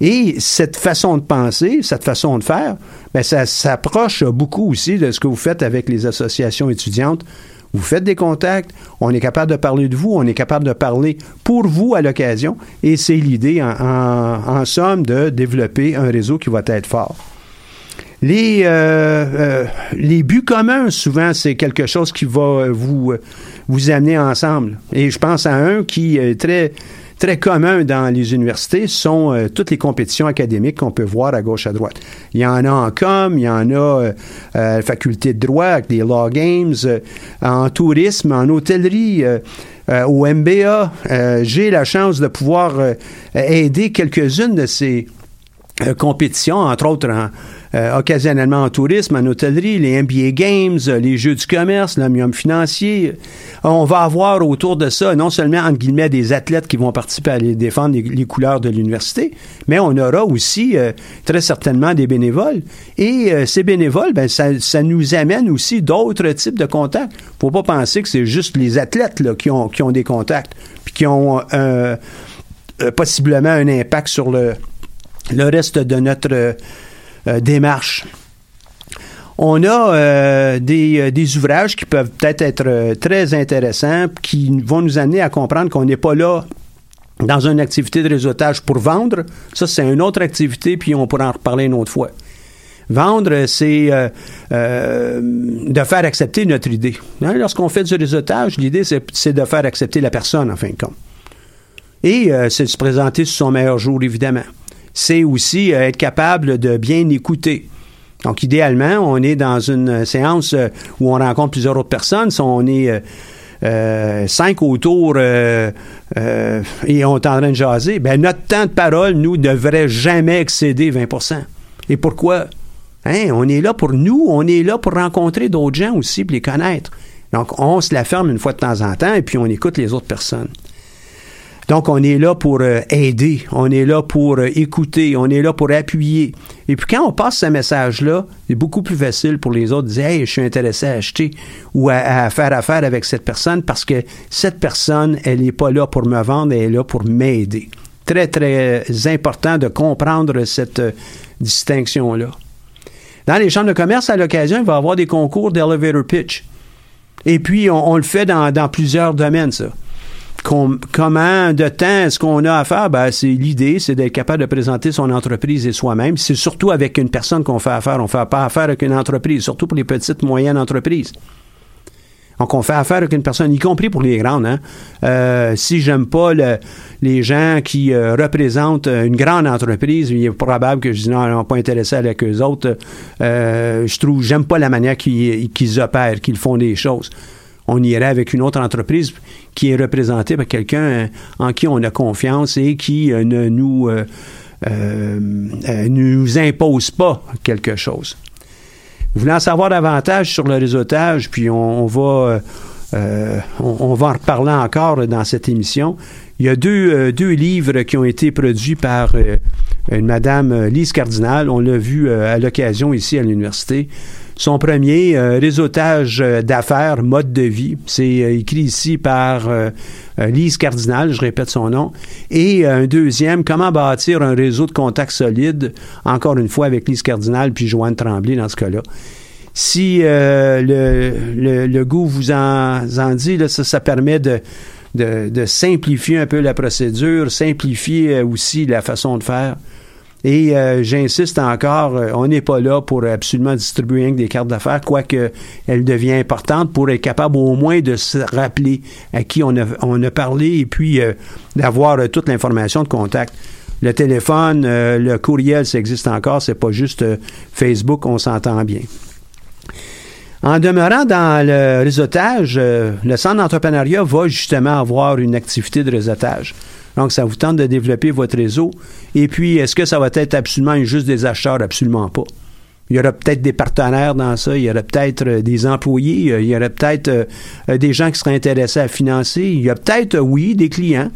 Et cette façon de penser, cette façon de faire, bien, ça s'approche beaucoup aussi de ce que vous faites avec les associations étudiantes. Vous faites des contacts, on est capable de parler de vous, on est capable de parler pour vous à l'occasion, et c'est l'idée, en, somme, de développer un réseau qui va être fort. Les, euh, euh, les buts communs, souvent, c'est quelque chose qui va vous, vous amener ensemble. Et je pense à un qui est très, très commun dans les universités, sont euh, toutes les compétitions académiques qu'on peut voir à gauche à droite. Il y en a en com, il y en a euh, à la faculté de droit avec des law games, euh, en tourisme, en hôtellerie. au MBA, j'ai la chance de pouvoir aider quelques-unes de ces compétitions, entre autres en, euh, occasionnellement en tourisme, en hôtellerie, les MBA Games, euh, les Jeux du commerce, l'omnium financier. On va avoir autour de ça non seulement, des athlètes qui vont participer à défendre les, couleurs de l'université, mais on aura aussi euh, très certainement des bénévoles. Et ces bénévoles, ben, ça, nous amène aussi d'autres types de contacts. Faut pas penser que c'est juste les athlètes qui, ont, des contacts, puis qui ont possiblement un impact sur le, reste de notre euh, démarche. On a euh, euh, des, ouvrages qui peuvent peut-être être très intéressants, qui vont nous amener à comprendre qu'on n'est pas là dans une activité de réseautage pour vendre. Ça, c'est une autre activité, puis on pourra en reparler une autre fois. Vendre, c'est de faire accepter notre idée. Hein, lorsqu'on fait du réseautage, l'idée, c'est de faire accepter la personne, en fin de compte. Et c'est de se présenter sur son meilleur jour, évidemment c'est aussi euh, être capable de bien écouter. Donc, idéalement, on est dans une séance euh, où on rencontre plusieurs autres personnes. Si on est euh, cinq autour et on est en train de jaser, ben notre temps de parole, nous, ne devrait jamais excéder 20% Et pourquoi? Hein, on est là pour nous, on est là pour rencontrer d'autres gens aussi, pour les connaître. Donc, on se la ferme une fois de temps en temps et puis on écoute les autres personnes. Donc, on est là pour euh, aider, on est là pour euh, écouter, on est là pour appuyer. Et puis, quand on passe ce message-là, c'est beaucoup plus facile pour les autres de dire Hey, je suis intéressé à acheter ou à, faire affaire avec cette personne parce que cette personne, elle n'est pas là pour me vendre, elle est là pour m'aider. Très, très important de comprendre cette euh, distinction-là. Dans les chambres de commerce, à l'occasion, il va y avoir des concours d'elevator pitch. Et puis, on, le fait dans, dans plusieurs domaines, ça comment de temps est-ce qu'on a à faire? Ben, c'est l'idée, c'est d'être capable de présenter son entreprise et soi-même. C'est surtout avec une personne qu'on fait affaire. On fait pas affaire avec une entreprise, surtout pour les petites, moyennes entreprises. Donc, on fait affaire avec une personne, y compris pour les grandes. Hein. Euh, si j'aime pas les gens qui euh, représentent une grande entreprise, il est probable que je dis non, ils sont pas intéressés avec eux autres. Euh, je trouve, j'aime pas la manière qu'ils opèrent, qu'ils font des choses on irait avec une autre entreprise qui est représentée par quelqu'un euh, en qui on a confiance et qui euh, ne nous, euh, nous impose pas quelque chose. Vous voulez en savoir davantage sur le réseautage, puis on, va en reparler encore dans cette émission. Il y a deux, deux livres qui ont été produits par une madame Lise Cardinal. On l'a vu à l'occasion ici à l'université. Son premier, euh, réseautage euh, d'affaires, mode de vie. C'est euh, écrit ici par Lise Cardinal, je répète son nom. Et un deuxième, comment bâtir un réseau de contacts solides, encore une fois avec Lise Cardinal puis Joanne Tremblay dans ce cas-là. Si le, le, goût vous en, dit, ça, ça permet de, de, simplifier un peu la procédure, simplifier aussi la façon de faire. Et euh, j'insiste encore, euh, on n'est pas là pour absolument distribuer des cartes d'affaires, quoique elle devient importante pour être capable au moins de se rappeler à qui on a, on a parlé et puis euh, d'avoir toute l'information de contact. Le téléphone, le courriel, ça existe encore, c'est pas juste Facebook, on s'entend bien. En demeurant dans le réseautage, le centre d'entrepreneuriat va justement avoir une activité de réseautage. Donc, ça vous tente de développer votre réseau. Et puis, est-ce que ça va être absolument juste des acheteurs? Absolument pas. Il y aura peut-être des partenaires dans ça, il y aura peut-être euh, des employés, euh, il y aura peut-être euh, des gens qui seraient intéressés à financer, il y a peut-être, oui, des clients,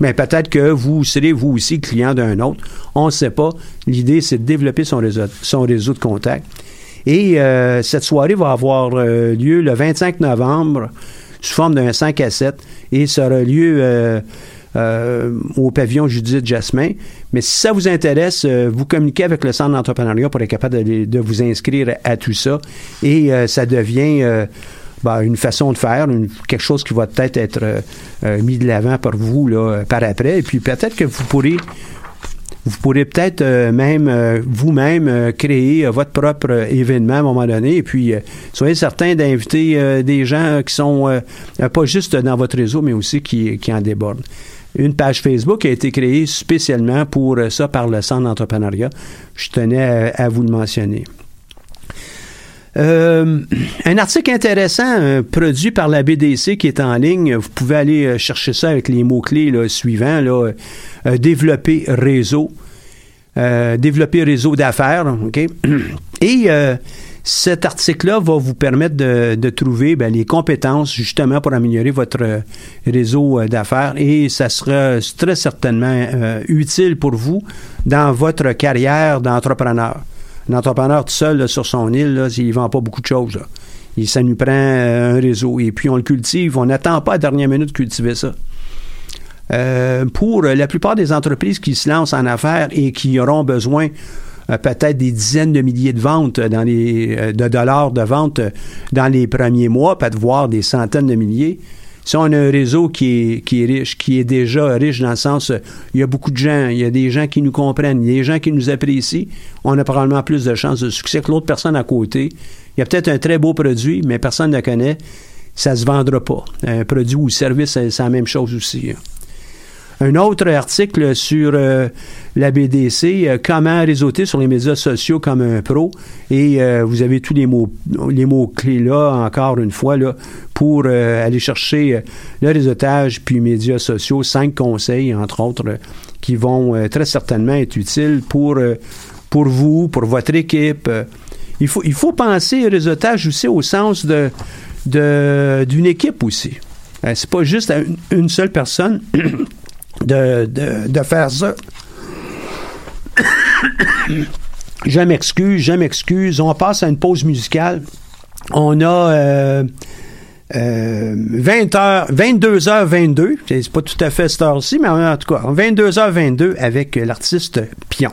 mais peut-être que vous serez vous aussi client d'un autre. On ne sait pas. L'idée, c'est de développer son réseau, son réseau de contacts. Et cette soirée va avoir lieu le 25 novembre sous forme d'un 5 à 7 et ça aura lieu euh, au pavillon Judith Jasmin. Mais si ça vous intéresse, euh, vous communiquez avec le Centre d'entrepreneuriat pour être capable de, vous inscrire à tout ça. Et euh, ça devient ben, une façon de faire, quelque chose qui va peut-être être, mis de l'avant par vous là, par après. Et puis peut-être que vous pourrez Vous pourrez peut-être euh, même euh, vous-même euh, créer votre propre événement à un moment donné. Et puis, soyez certain d'inviter des gens qui sont pas juste dans votre réseau, mais aussi qui, qui en débordent. Une page Facebook a été créée spécialement pour ça par le Centre d'entrepreneuriat. Je tenais à, vous le mentionner. un article intéressant produit par la BDC qui est en ligne. Vous pouvez aller chercher ça avec les mots-clés suivants. Développer réseau. développer réseau d'affaires. Et cet article-là va vous permettre de, trouver ben, les compétences justement pour améliorer votre euh, réseau euh, d'affaires et ça sera très certainement euh, utile pour vous dans votre carrière d'entrepreneur. Un entrepreneur tout seul sur son île, là, il ne vend pas beaucoup de choses. Et ça nous prend un réseau. Et puis on le cultive. On n'attend pas à la dernière minute de cultiver ça. pour la plupart des entreprises qui se lancent en affaires et qui auront besoin euh, peut-être des dizaines de milliers de ventes euh, de dollars de ventes dans les premiers mois, peut-être voir des centaines de milliers. Si on a un réseau qui est, riche, qui est déjà riche dans le sens, il y a beaucoup de gens, il y a des gens qui nous comprennent, il y a des gens qui nous apprécient, on a probablement plus de chances de succès que l'autre personne à côté. Il y a peut-être un très beau produit, mais personne ne le connaît. Ça se vendra pas. Un produit ou service, c'est la même chose aussi. Hein un autre article sur euh, la BDC, euh, comment réseauter sur les médias sociaux comme un pro. Et euh, vous avez tous les mots, les mots clés là, encore une fois, là, pour aller chercher le réseautage puis médias sociaux. Cinq conseils, entre autres, qui vont très certainement être utiles pour, pour vous, pour votre équipe. Il faut, il faut penser réseautage aussi au sens de, d'une équipe aussi. C'est pas juste une seule personne de, faire ça. je m'excuse, je m'excuse. On passe à une pause musicale. On a euh, 20 h 22h22. C'est pas tout à fait cette heure-ci, mais en tout cas, 22h22 avec l'artiste Pion.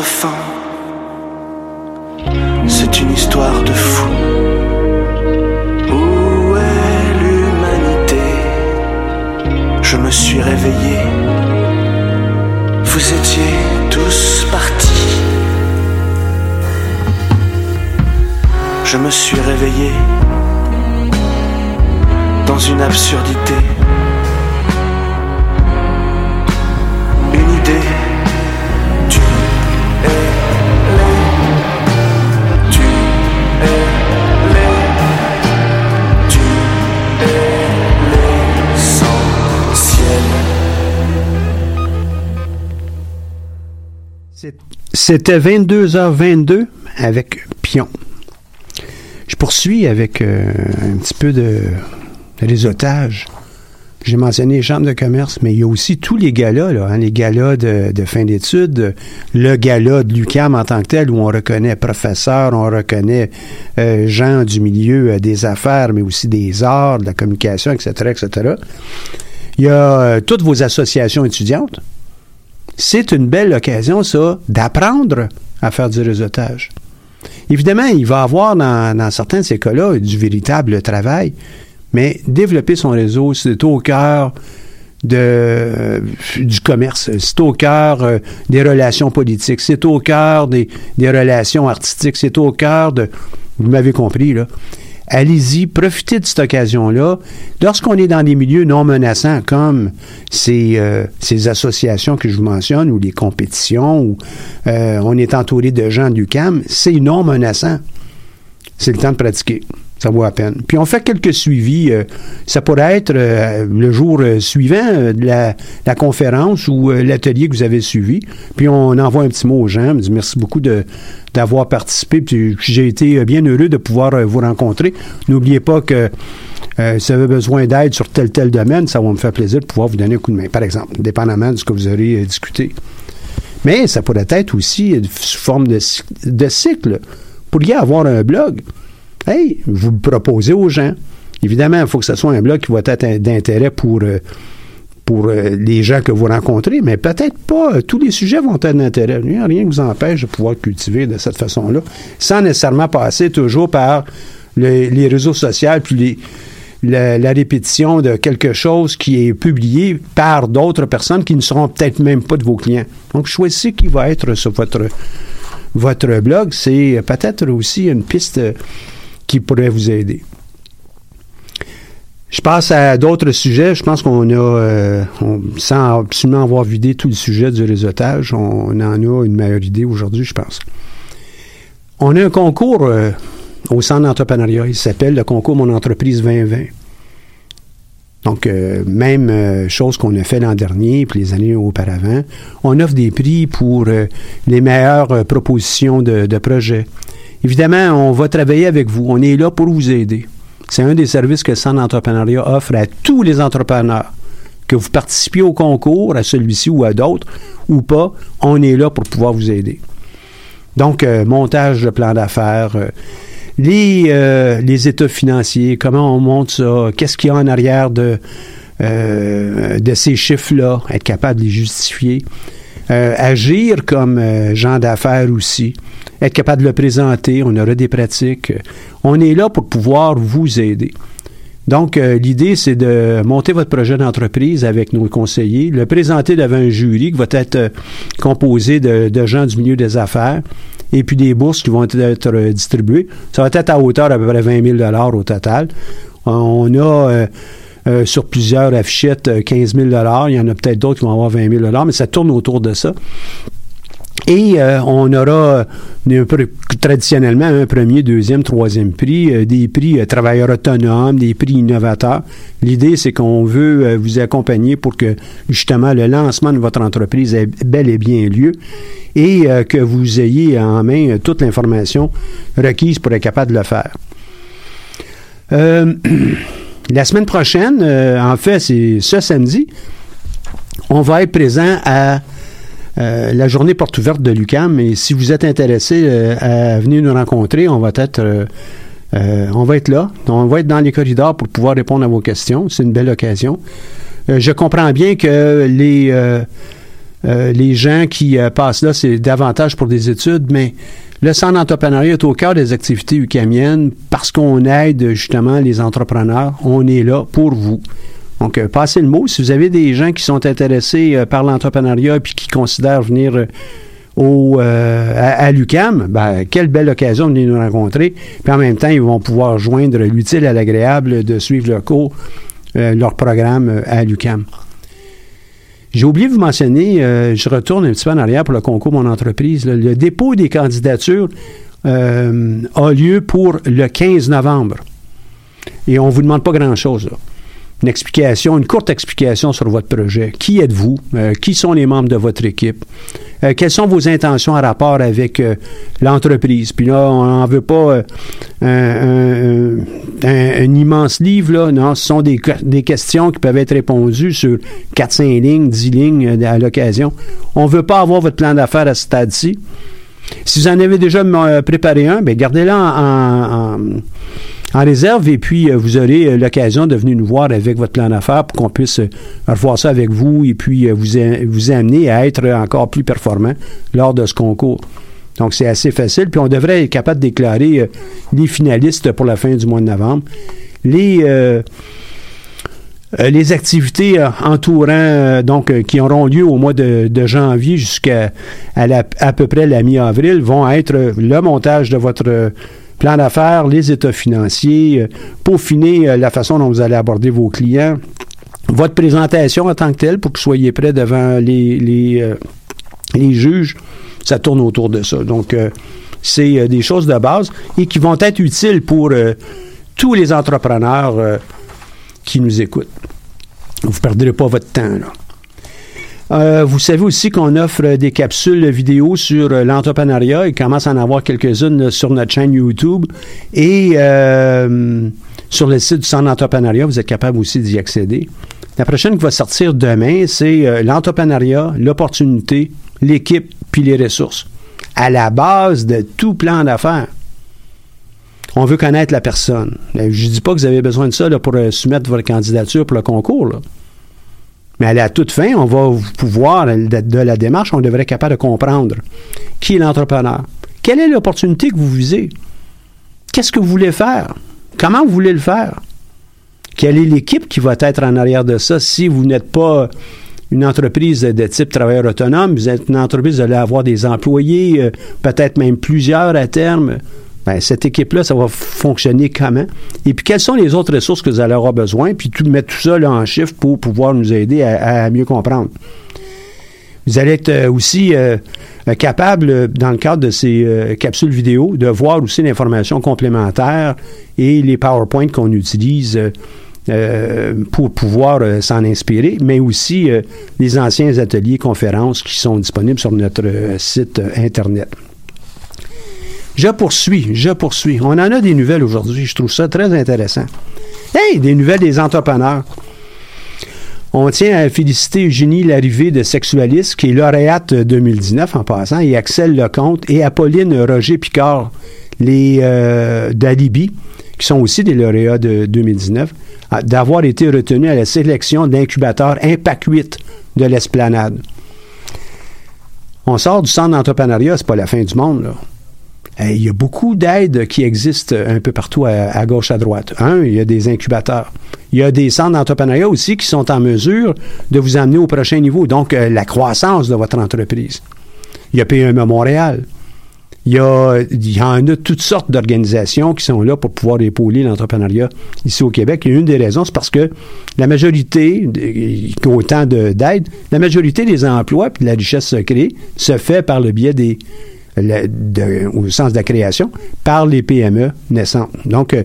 Notre C'était 22h22 avec Pion. Je poursuis avec euh, un petit peu de réseautage. J'ai mentionné les chambres de commerce, mais il y a aussi tous les galas, hein, les galas de, fin d'études, le gala de l'UCAM en tant que tel, où on reconnaît professeurs, on reconnaît euh, gens du milieu euh, des affaires, mais aussi des arts, de la communication, etc., etc. Il y a toutes vos associations étudiantes. C'est une belle occasion, ça, d'apprendre à faire du réseautage. Évidemment, il va avoir dans, dans certains de ces cas-là du véritable travail, mais développer son réseau, c'est au cœur de, euh, du commerce, c'est au cœur euh, des relations politiques, c'est au cœur des, des relations artistiques, c'est au cœur de... Vous m'avez compris, là. Allez-y, profitez de cette occasion-là. Lorsqu'on est dans des milieux non menaçants comme ces, euh, associations que je vous mentionne, ou les compétitions, où euh, on est entouré de gens du CAM, c'est non menaçant. C'est le temps de pratiquer. Ça vaut la peine. Puis on fait quelques suivis. euh, ça pourrait être euh, le jour euh, suivant de la, conférence ou l'atelier que vous avez suivi. Puis on envoie un petit mot aux gens. On dit merci beaucoup de d'avoir participé. J'ai été bien heureux de pouvoir vous rencontrer. N'oubliez pas que si vous avez besoin d'aide sur tel tel domaine, ça va me faire plaisir de pouvoir vous donner un coup de main, par exemple, dépendamment de ce que vous aurez discuté. Mais ça pourrait être aussi sous forme de, de cycle. Vous pourriez avoir un blog. Hey, vous le proposez aux gens. Évidemment, il faut que ce soit un blog qui va être d'intérêt pour, euh, pour euh, les gens que vous rencontrez, mais peut-être pas. euh, Tous les sujets vont être d'intérêt. Rien qui vous empêche de pouvoir cultiver de cette façon-là, sans nécessairement passer toujours par le- les réseaux sociaux, puis la, la répétition de quelque chose qui est publié par d'autres personnes qui ne seront peut-être même pas de vos clients. Donc, choisissez qui va être sur votre, votre blog. C'est peut-être aussi une piste qui pourrait vous aider. Je passe à d'autres sujets. Je pense qu'on a, euh, sans absolument avoir vidé tout le sujet du réseautage, on en a une meilleure idée aujourd'hui, je pense. On a un concours euh, au centre d'entrepreneuriat. Il s'appelle le concours Mon entreprise 2020. Donc, euh, même chose qu'on a fait l'an dernier puis les années auparavant. On offre des prix pour les meilleures propositions de, de projets. Évidemment, on va travailler avec vous. On est là pour vous aider. C'est un des services que le Centre d'entrepreneuriat offre à tous les entrepreneurs. Que vous participiez au concours, à celui-ci ou à d'autres, ou pas, on est là pour pouvoir vous aider. Donc, euh, montage de plan d'affaires, euh, les, euh, les états financiers, comment on monte ça, qu'est-ce qu'il y a en arrière de, de ces chiffres-là, être capable de les justifier. Agir comme gens d'affaires aussi, être capable de le présenter, on aura des pratiques. On est là pour pouvoir vous aider. Donc, euh, l'idée, c'est de monter votre projet d'entreprise avec nos conseillers, le présenter devant un jury qui va être euh, composé de, gens du milieu des affaires et puis des bourses qui vont être, euh, distribuées. Ça va être à hauteur d'à peu près 20 000 au total. On a sur plusieurs affichettes euh, 15 000 Il y en a peut-être d'autres qui vont avoir 20 000 mais ça tourne autour de ça. Et euh, on aura euh, traditionnellement un premier, deuxième, troisième prix, euh, des prix euh, travailleurs autonomes, des prix innovateurs. L'idée, c'est qu'on veut euh, vous accompagner pour que justement le lancement de votre entreprise ait bel et bien lieu et que vous ayez en main toute l'information requise pour être capable de le faire. La semaine prochaine, en fait, c'est ce samedi, on va être présent à euh, la journée porte ouverte de l'UCAM. Et si vous êtes intéressé euh, à venir nous rencontrer, on va être euh, on va être là. On va être dans les corridors pour pouvoir répondre à vos questions. C'est une belle occasion. Je comprends bien que les les gens qui passent là, c'est davantage pour des études, mais le centre d'entrepreneuriat est au cœur des activités UCAMiennes parce qu'on aide justement les entrepreneurs. On est là pour vous. Donc, euh, passez le mot. Si vous avez des gens qui sont intéressés euh, par l'entrepreneuriat et qui considèrent venir euh, au, à, l'UCAM, ben, quelle belle occasion de venir nous rencontrer. Puis en même temps, ils vont pouvoir joindre l'utile à l'agréable de suivre leur cours, leur programme à l'UCAM. J'ai oublié de vous mentionner, je retourne un petit peu en arrière pour le concours Mon entreprise. le dépôt des candidatures a lieu pour le 15 novembre. Et on ne vous demande pas grand-chose. Une explication, une courte explication sur votre projet. Qui êtes-vous? Euh, qui sont les membres de votre équipe? Euh, quelles sont vos intentions en rapport avec euh, l'entreprise? Puis là, on n'en veut pas un, immense livre, là. Non, ce sont des, des questions qui peuvent être répondues sur 4-5 lignes, 10 lignes à l'occasion. On ne veut pas avoir votre plan d'affaires à ce stade-ci. Si vous en avez déjà préparé un, bien, gardez-le en- en réserve et puis euh, vous aurez euh, l'occasion de venir nous voir avec votre plan d'affaires pour qu'on puisse euh, revoir ça avec vous et puis vous, vous amener à être encore plus performant lors de ce concours. Donc, c'est assez facile. Puis, on devrait être capable de déclarer les finalistes pour la fin du mois de novembre. Les, les activités entourant, donc, qui auront lieu au mois de, janvier jusqu'à à, peu près la mi-avril vont être le montage de votre plan d'affaires, les états financiers, euh, peaufiner euh, la façon dont vous allez aborder vos clients, votre présentation en tant que telle pour que vous soyez prêt devant les, les, euh, les juges, ça tourne autour de ça. Donc, c'est des choses de base et qui vont être utiles pour tous les entrepreneurs qui nous écoutent. Vous ne perdrez pas votre temps. Là. Euh, vous savez aussi qu'on offre des capsules vidéo sur euh, l'entrepreneuriat. Il commence à en avoir quelques-unes sur notre chaîne YouTube. Et euh, sur le site du Centre d'entrepreneuriat, vous êtes capable aussi d'y accéder. La prochaine qui va sortir demain, c'est l'entrepreneuriat, l'opportunité, l'équipe, puis les ressources. À la base de tout plan d'affaires. On veut connaître la personne. Je ne dis pas que vous avez besoin de ça là, pour soumettre votre candidature pour le concours. là. Mais à la toute fin, on va pouvoir, de, de la démarche, on devrait être capable de comprendre qui est l'entrepreneur. Quelle est l'opportunité que vous visez? Qu'est-ce que vous voulez faire? Comment vous voulez le faire? Quelle est l'équipe qui va être en arrière de ça? Si vous n'êtes pas une entreprise de type travailleur autonome, vous êtes une entreprise, vous allez avoir des employés, euh, peut-être même plusieurs à terme. Ben, cette équipe-là, ça va fonctionner comment? Et puis, quelles sont les autres ressources que vous allez avoir besoin? Puis, tout, mettre tout ça là, en chiffres pour pouvoir nous aider à, mieux comprendre. Vous allez être euh, aussi euh, capable, dans le cadre de ces euh, capsules vidéo, de voir aussi l'information complémentaire et les PowerPoint qu'on utilise pour pouvoir s'en inspirer, mais aussi les anciens ateliers conférences qui sont disponibles sur notre site Internet. Je poursuis, je poursuis. On en a des nouvelles aujourd'hui. Je trouve ça très intéressant. Hey, des nouvelles des entrepreneurs. On tient à féliciter Eugénie Larrivée de Sexualiste, qui est lauréate 2019 en passant, et Axel Lecomte et Apolline Roger-Picard, les euh, d'Alibi, qui sont aussi des lauréats de 2019, à- d'avoir été retenus à la sélection d'incubateurs Impact 8 de l'Esplanade. On sort du centre d'entrepreneuriat, c'est pas la fin du monde, là. Euh, il y a beaucoup d'aides qui existent un peu partout à, gauche, à droite. Un, il y a des incubateurs. Il y a des centres d'entrepreneuriat aussi qui sont en mesure de vous amener au prochain niveau. Donc, euh, la croissance de votre entreprise. Il y a PME Montréal. Il y, a, il y en a toutes sortes d'organisations qui sont là pour pouvoir épauler l'entrepreneuriat ici au Québec. Et une des raisons, c'est parce que la majorité, autant d'aides, la majorité des emplois et de la richesse créée se fait par le biais des, au sens de la création, par les PME naissantes. Donc, euh,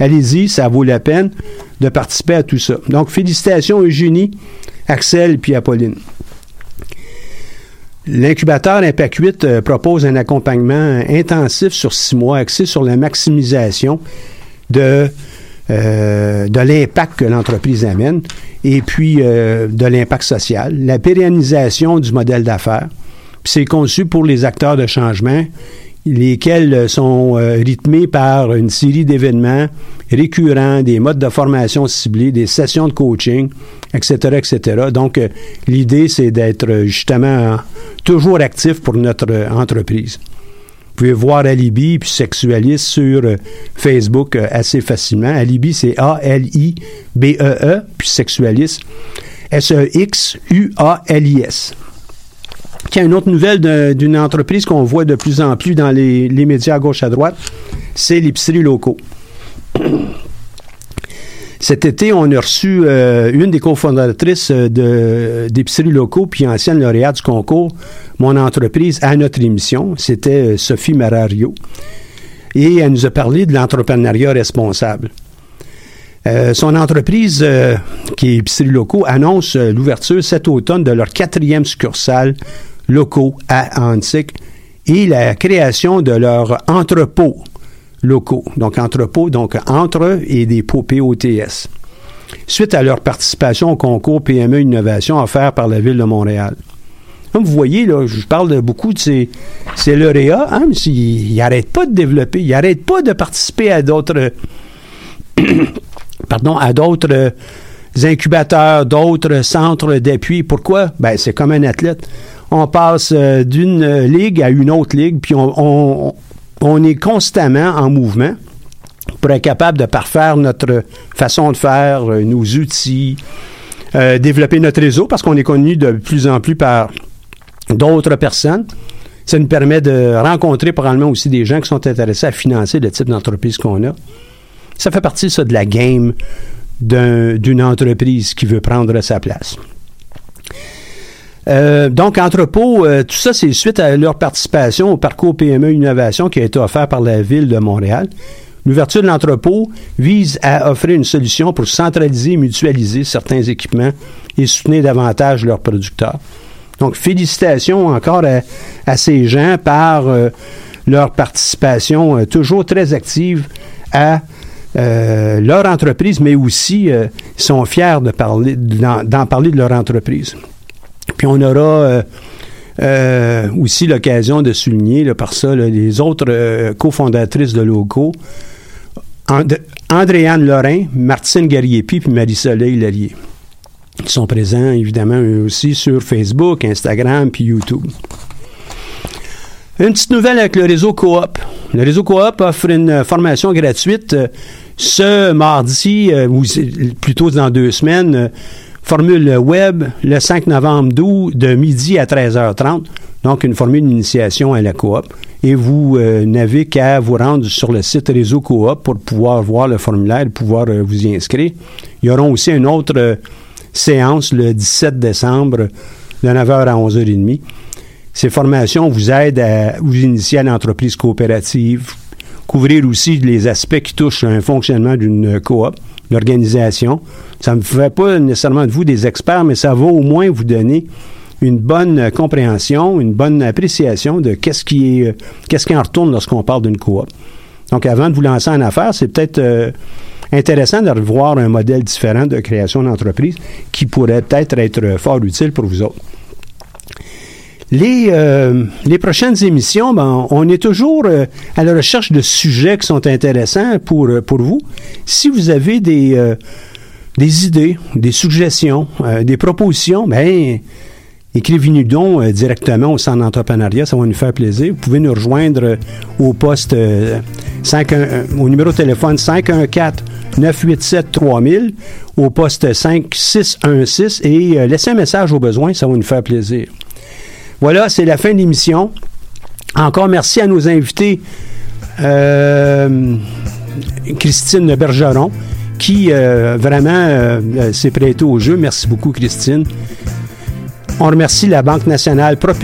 allez-y, ça vaut la peine de participer à tout ça. Donc, félicitations Eugénie, Axel puis Apolline. L'incubateur Impact 8 euh, propose un accompagnement intensif sur six mois axé sur la maximisation de, euh, de l'impact que l'entreprise amène et puis de l'impact social, la pérennisation du modèle d'affaires. C'est conçu pour les acteurs de changement lesquels sont euh, rythmés par une série d'événements récurrents, des modes de formation ciblés, des sessions de coaching, etc., etc. Donc, euh, l'idée, c'est d'être justement toujours actif pour notre entreprise. Vous pouvez voir Alibi puis Sexualis sur euh, Facebook assez facilement. Alibi, c'est A-L-I-B-E-E, -E, puis Sexualis, S-E-X-U-A-L-I-S. Y a une autre nouvelle d'une entreprise qu'on voit de plus en plus dans les, médias à gauche à droite, c'est l'épicerie locaux. Cet été, on a reçu euh, une des cofondatrices euh, d'épicerie locaux, puis ancienne lauréate du concours Mon entreprise à notre émission. C'était euh, Sophie Marario. Et elle nous a parlé de l'entrepreneuriat responsable. son entreprise, qui est épicerie locaux, annonce l'ouverture cet automne de leur quatrième succursale locaux à Antique et la création de leurs entrepôts locaux. Donc, entrepôts, donc entre et des pots POTS. Suite à leur participation au concours PME Innovation offert par la Ville de Montréal. Comme vous voyez, je parle de beaucoup de ces, ces lauréats, hein, mais ils n'arrêtent pas de développer, ils n'arrêtent pas de participer à d'autres pardon, à d'autres incubateurs, d'autres centres d'appui. Pourquoi? Ben, c'est comme un athlète on passe euh, d'une ligue à une autre ligue, puis on, est constamment en mouvement pour être capable de parfaire notre façon de faire, euh, nos outils, euh, développer notre réseau, parce qu'on est connu de plus en plus par d'autres personnes. Ça nous permet de rencontrer probablement aussi des gens qui sont intéressés à financer le type d'entreprise qu'on a. Ça fait partie, ça, de la game d'une entreprise qui veut prendre sa place. Euh, donc, Entrepôt, euh, tout ça, c'est suite à leur participation au parcours PME Innovation qui a été offert par la Ville de Montréal. L'ouverture de l'entrepôt vise à offrir une solution pour centraliser et mutualiser certains équipements et soutenir davantage leurs producteurs. Donc, félicitations encore à, ces gens par euh, leur participation toujours très active à leur entreprise, mais aussi ils sont fiers de parler, d'en parler de leur entreprise. On aura euh, euh, aussi l'occasion de souligner par ça les autres euh, cofondatrices de locaux. Andréane Lorrain, Martine Garriépi puis Marie-Soleil Lallier. Ils sont présents évidemment aussi sur Facebook, Instagram puis YouTube. Une petite nouvelle avec le réseau Coop. Le réseau Coop offre une formation gratuite ce mardi, ou plutôt dans deux semaines, Formule web le 5 novembre 12 de midi à 13h30. Donc, une formule d'initiation à la coop. Et vous euh, n'avez qu'à vous rendre sur le site Réseau Coop pour pouvoir voir le formulaire et pouvoir euh, vous y inscrire. Il y aura aussi une autre euh, séance le 17 décembre de 9h à 11h30. Ces formations vous aident à vous initier à l'entreprise coopérative, couvrir aussi les aspects qui touchent un fonctionnement d'une coop l'organisation. Ça ne fait pas nécessairement de vous des experts, mais ça va au moins vous donner une bonne compréhension, une bonne appréciation de qu'est-ce qui est, qu'est-ce qui en retourne lorsqu'on parle d'une coop. Donc, avant de vous lancer en affaires, c'est peut-être euh, intéressant de revoir un modèle différent de création d'entreprise qui pourrait peut-être être fort utile pour vous autres. Les, euh, les prochaines émissions, ben, on est toujours euh, à la recherche de sujets qui sont intéressants pour, euh, vous. Si vous avez des, idées, des suggestions, des propositions, ben, écrivez-nous donc directement au centre d'entrepreneuriat, ça va nous faire plaisir. Vous pouvez nous rejoindre au poste 51 au numéro de téléphone 514 987 3000 au poste 5616 et laissez un message au besoin, ça va nous faire plaisir. Voilà, c'est la fin de l'émission. Encore merci à nos invités euh, Christine Bergeron qui euh, vraiment euh, s'est prêtée au jeu. Merci beaucoup Christine. On remercie la Banque nationale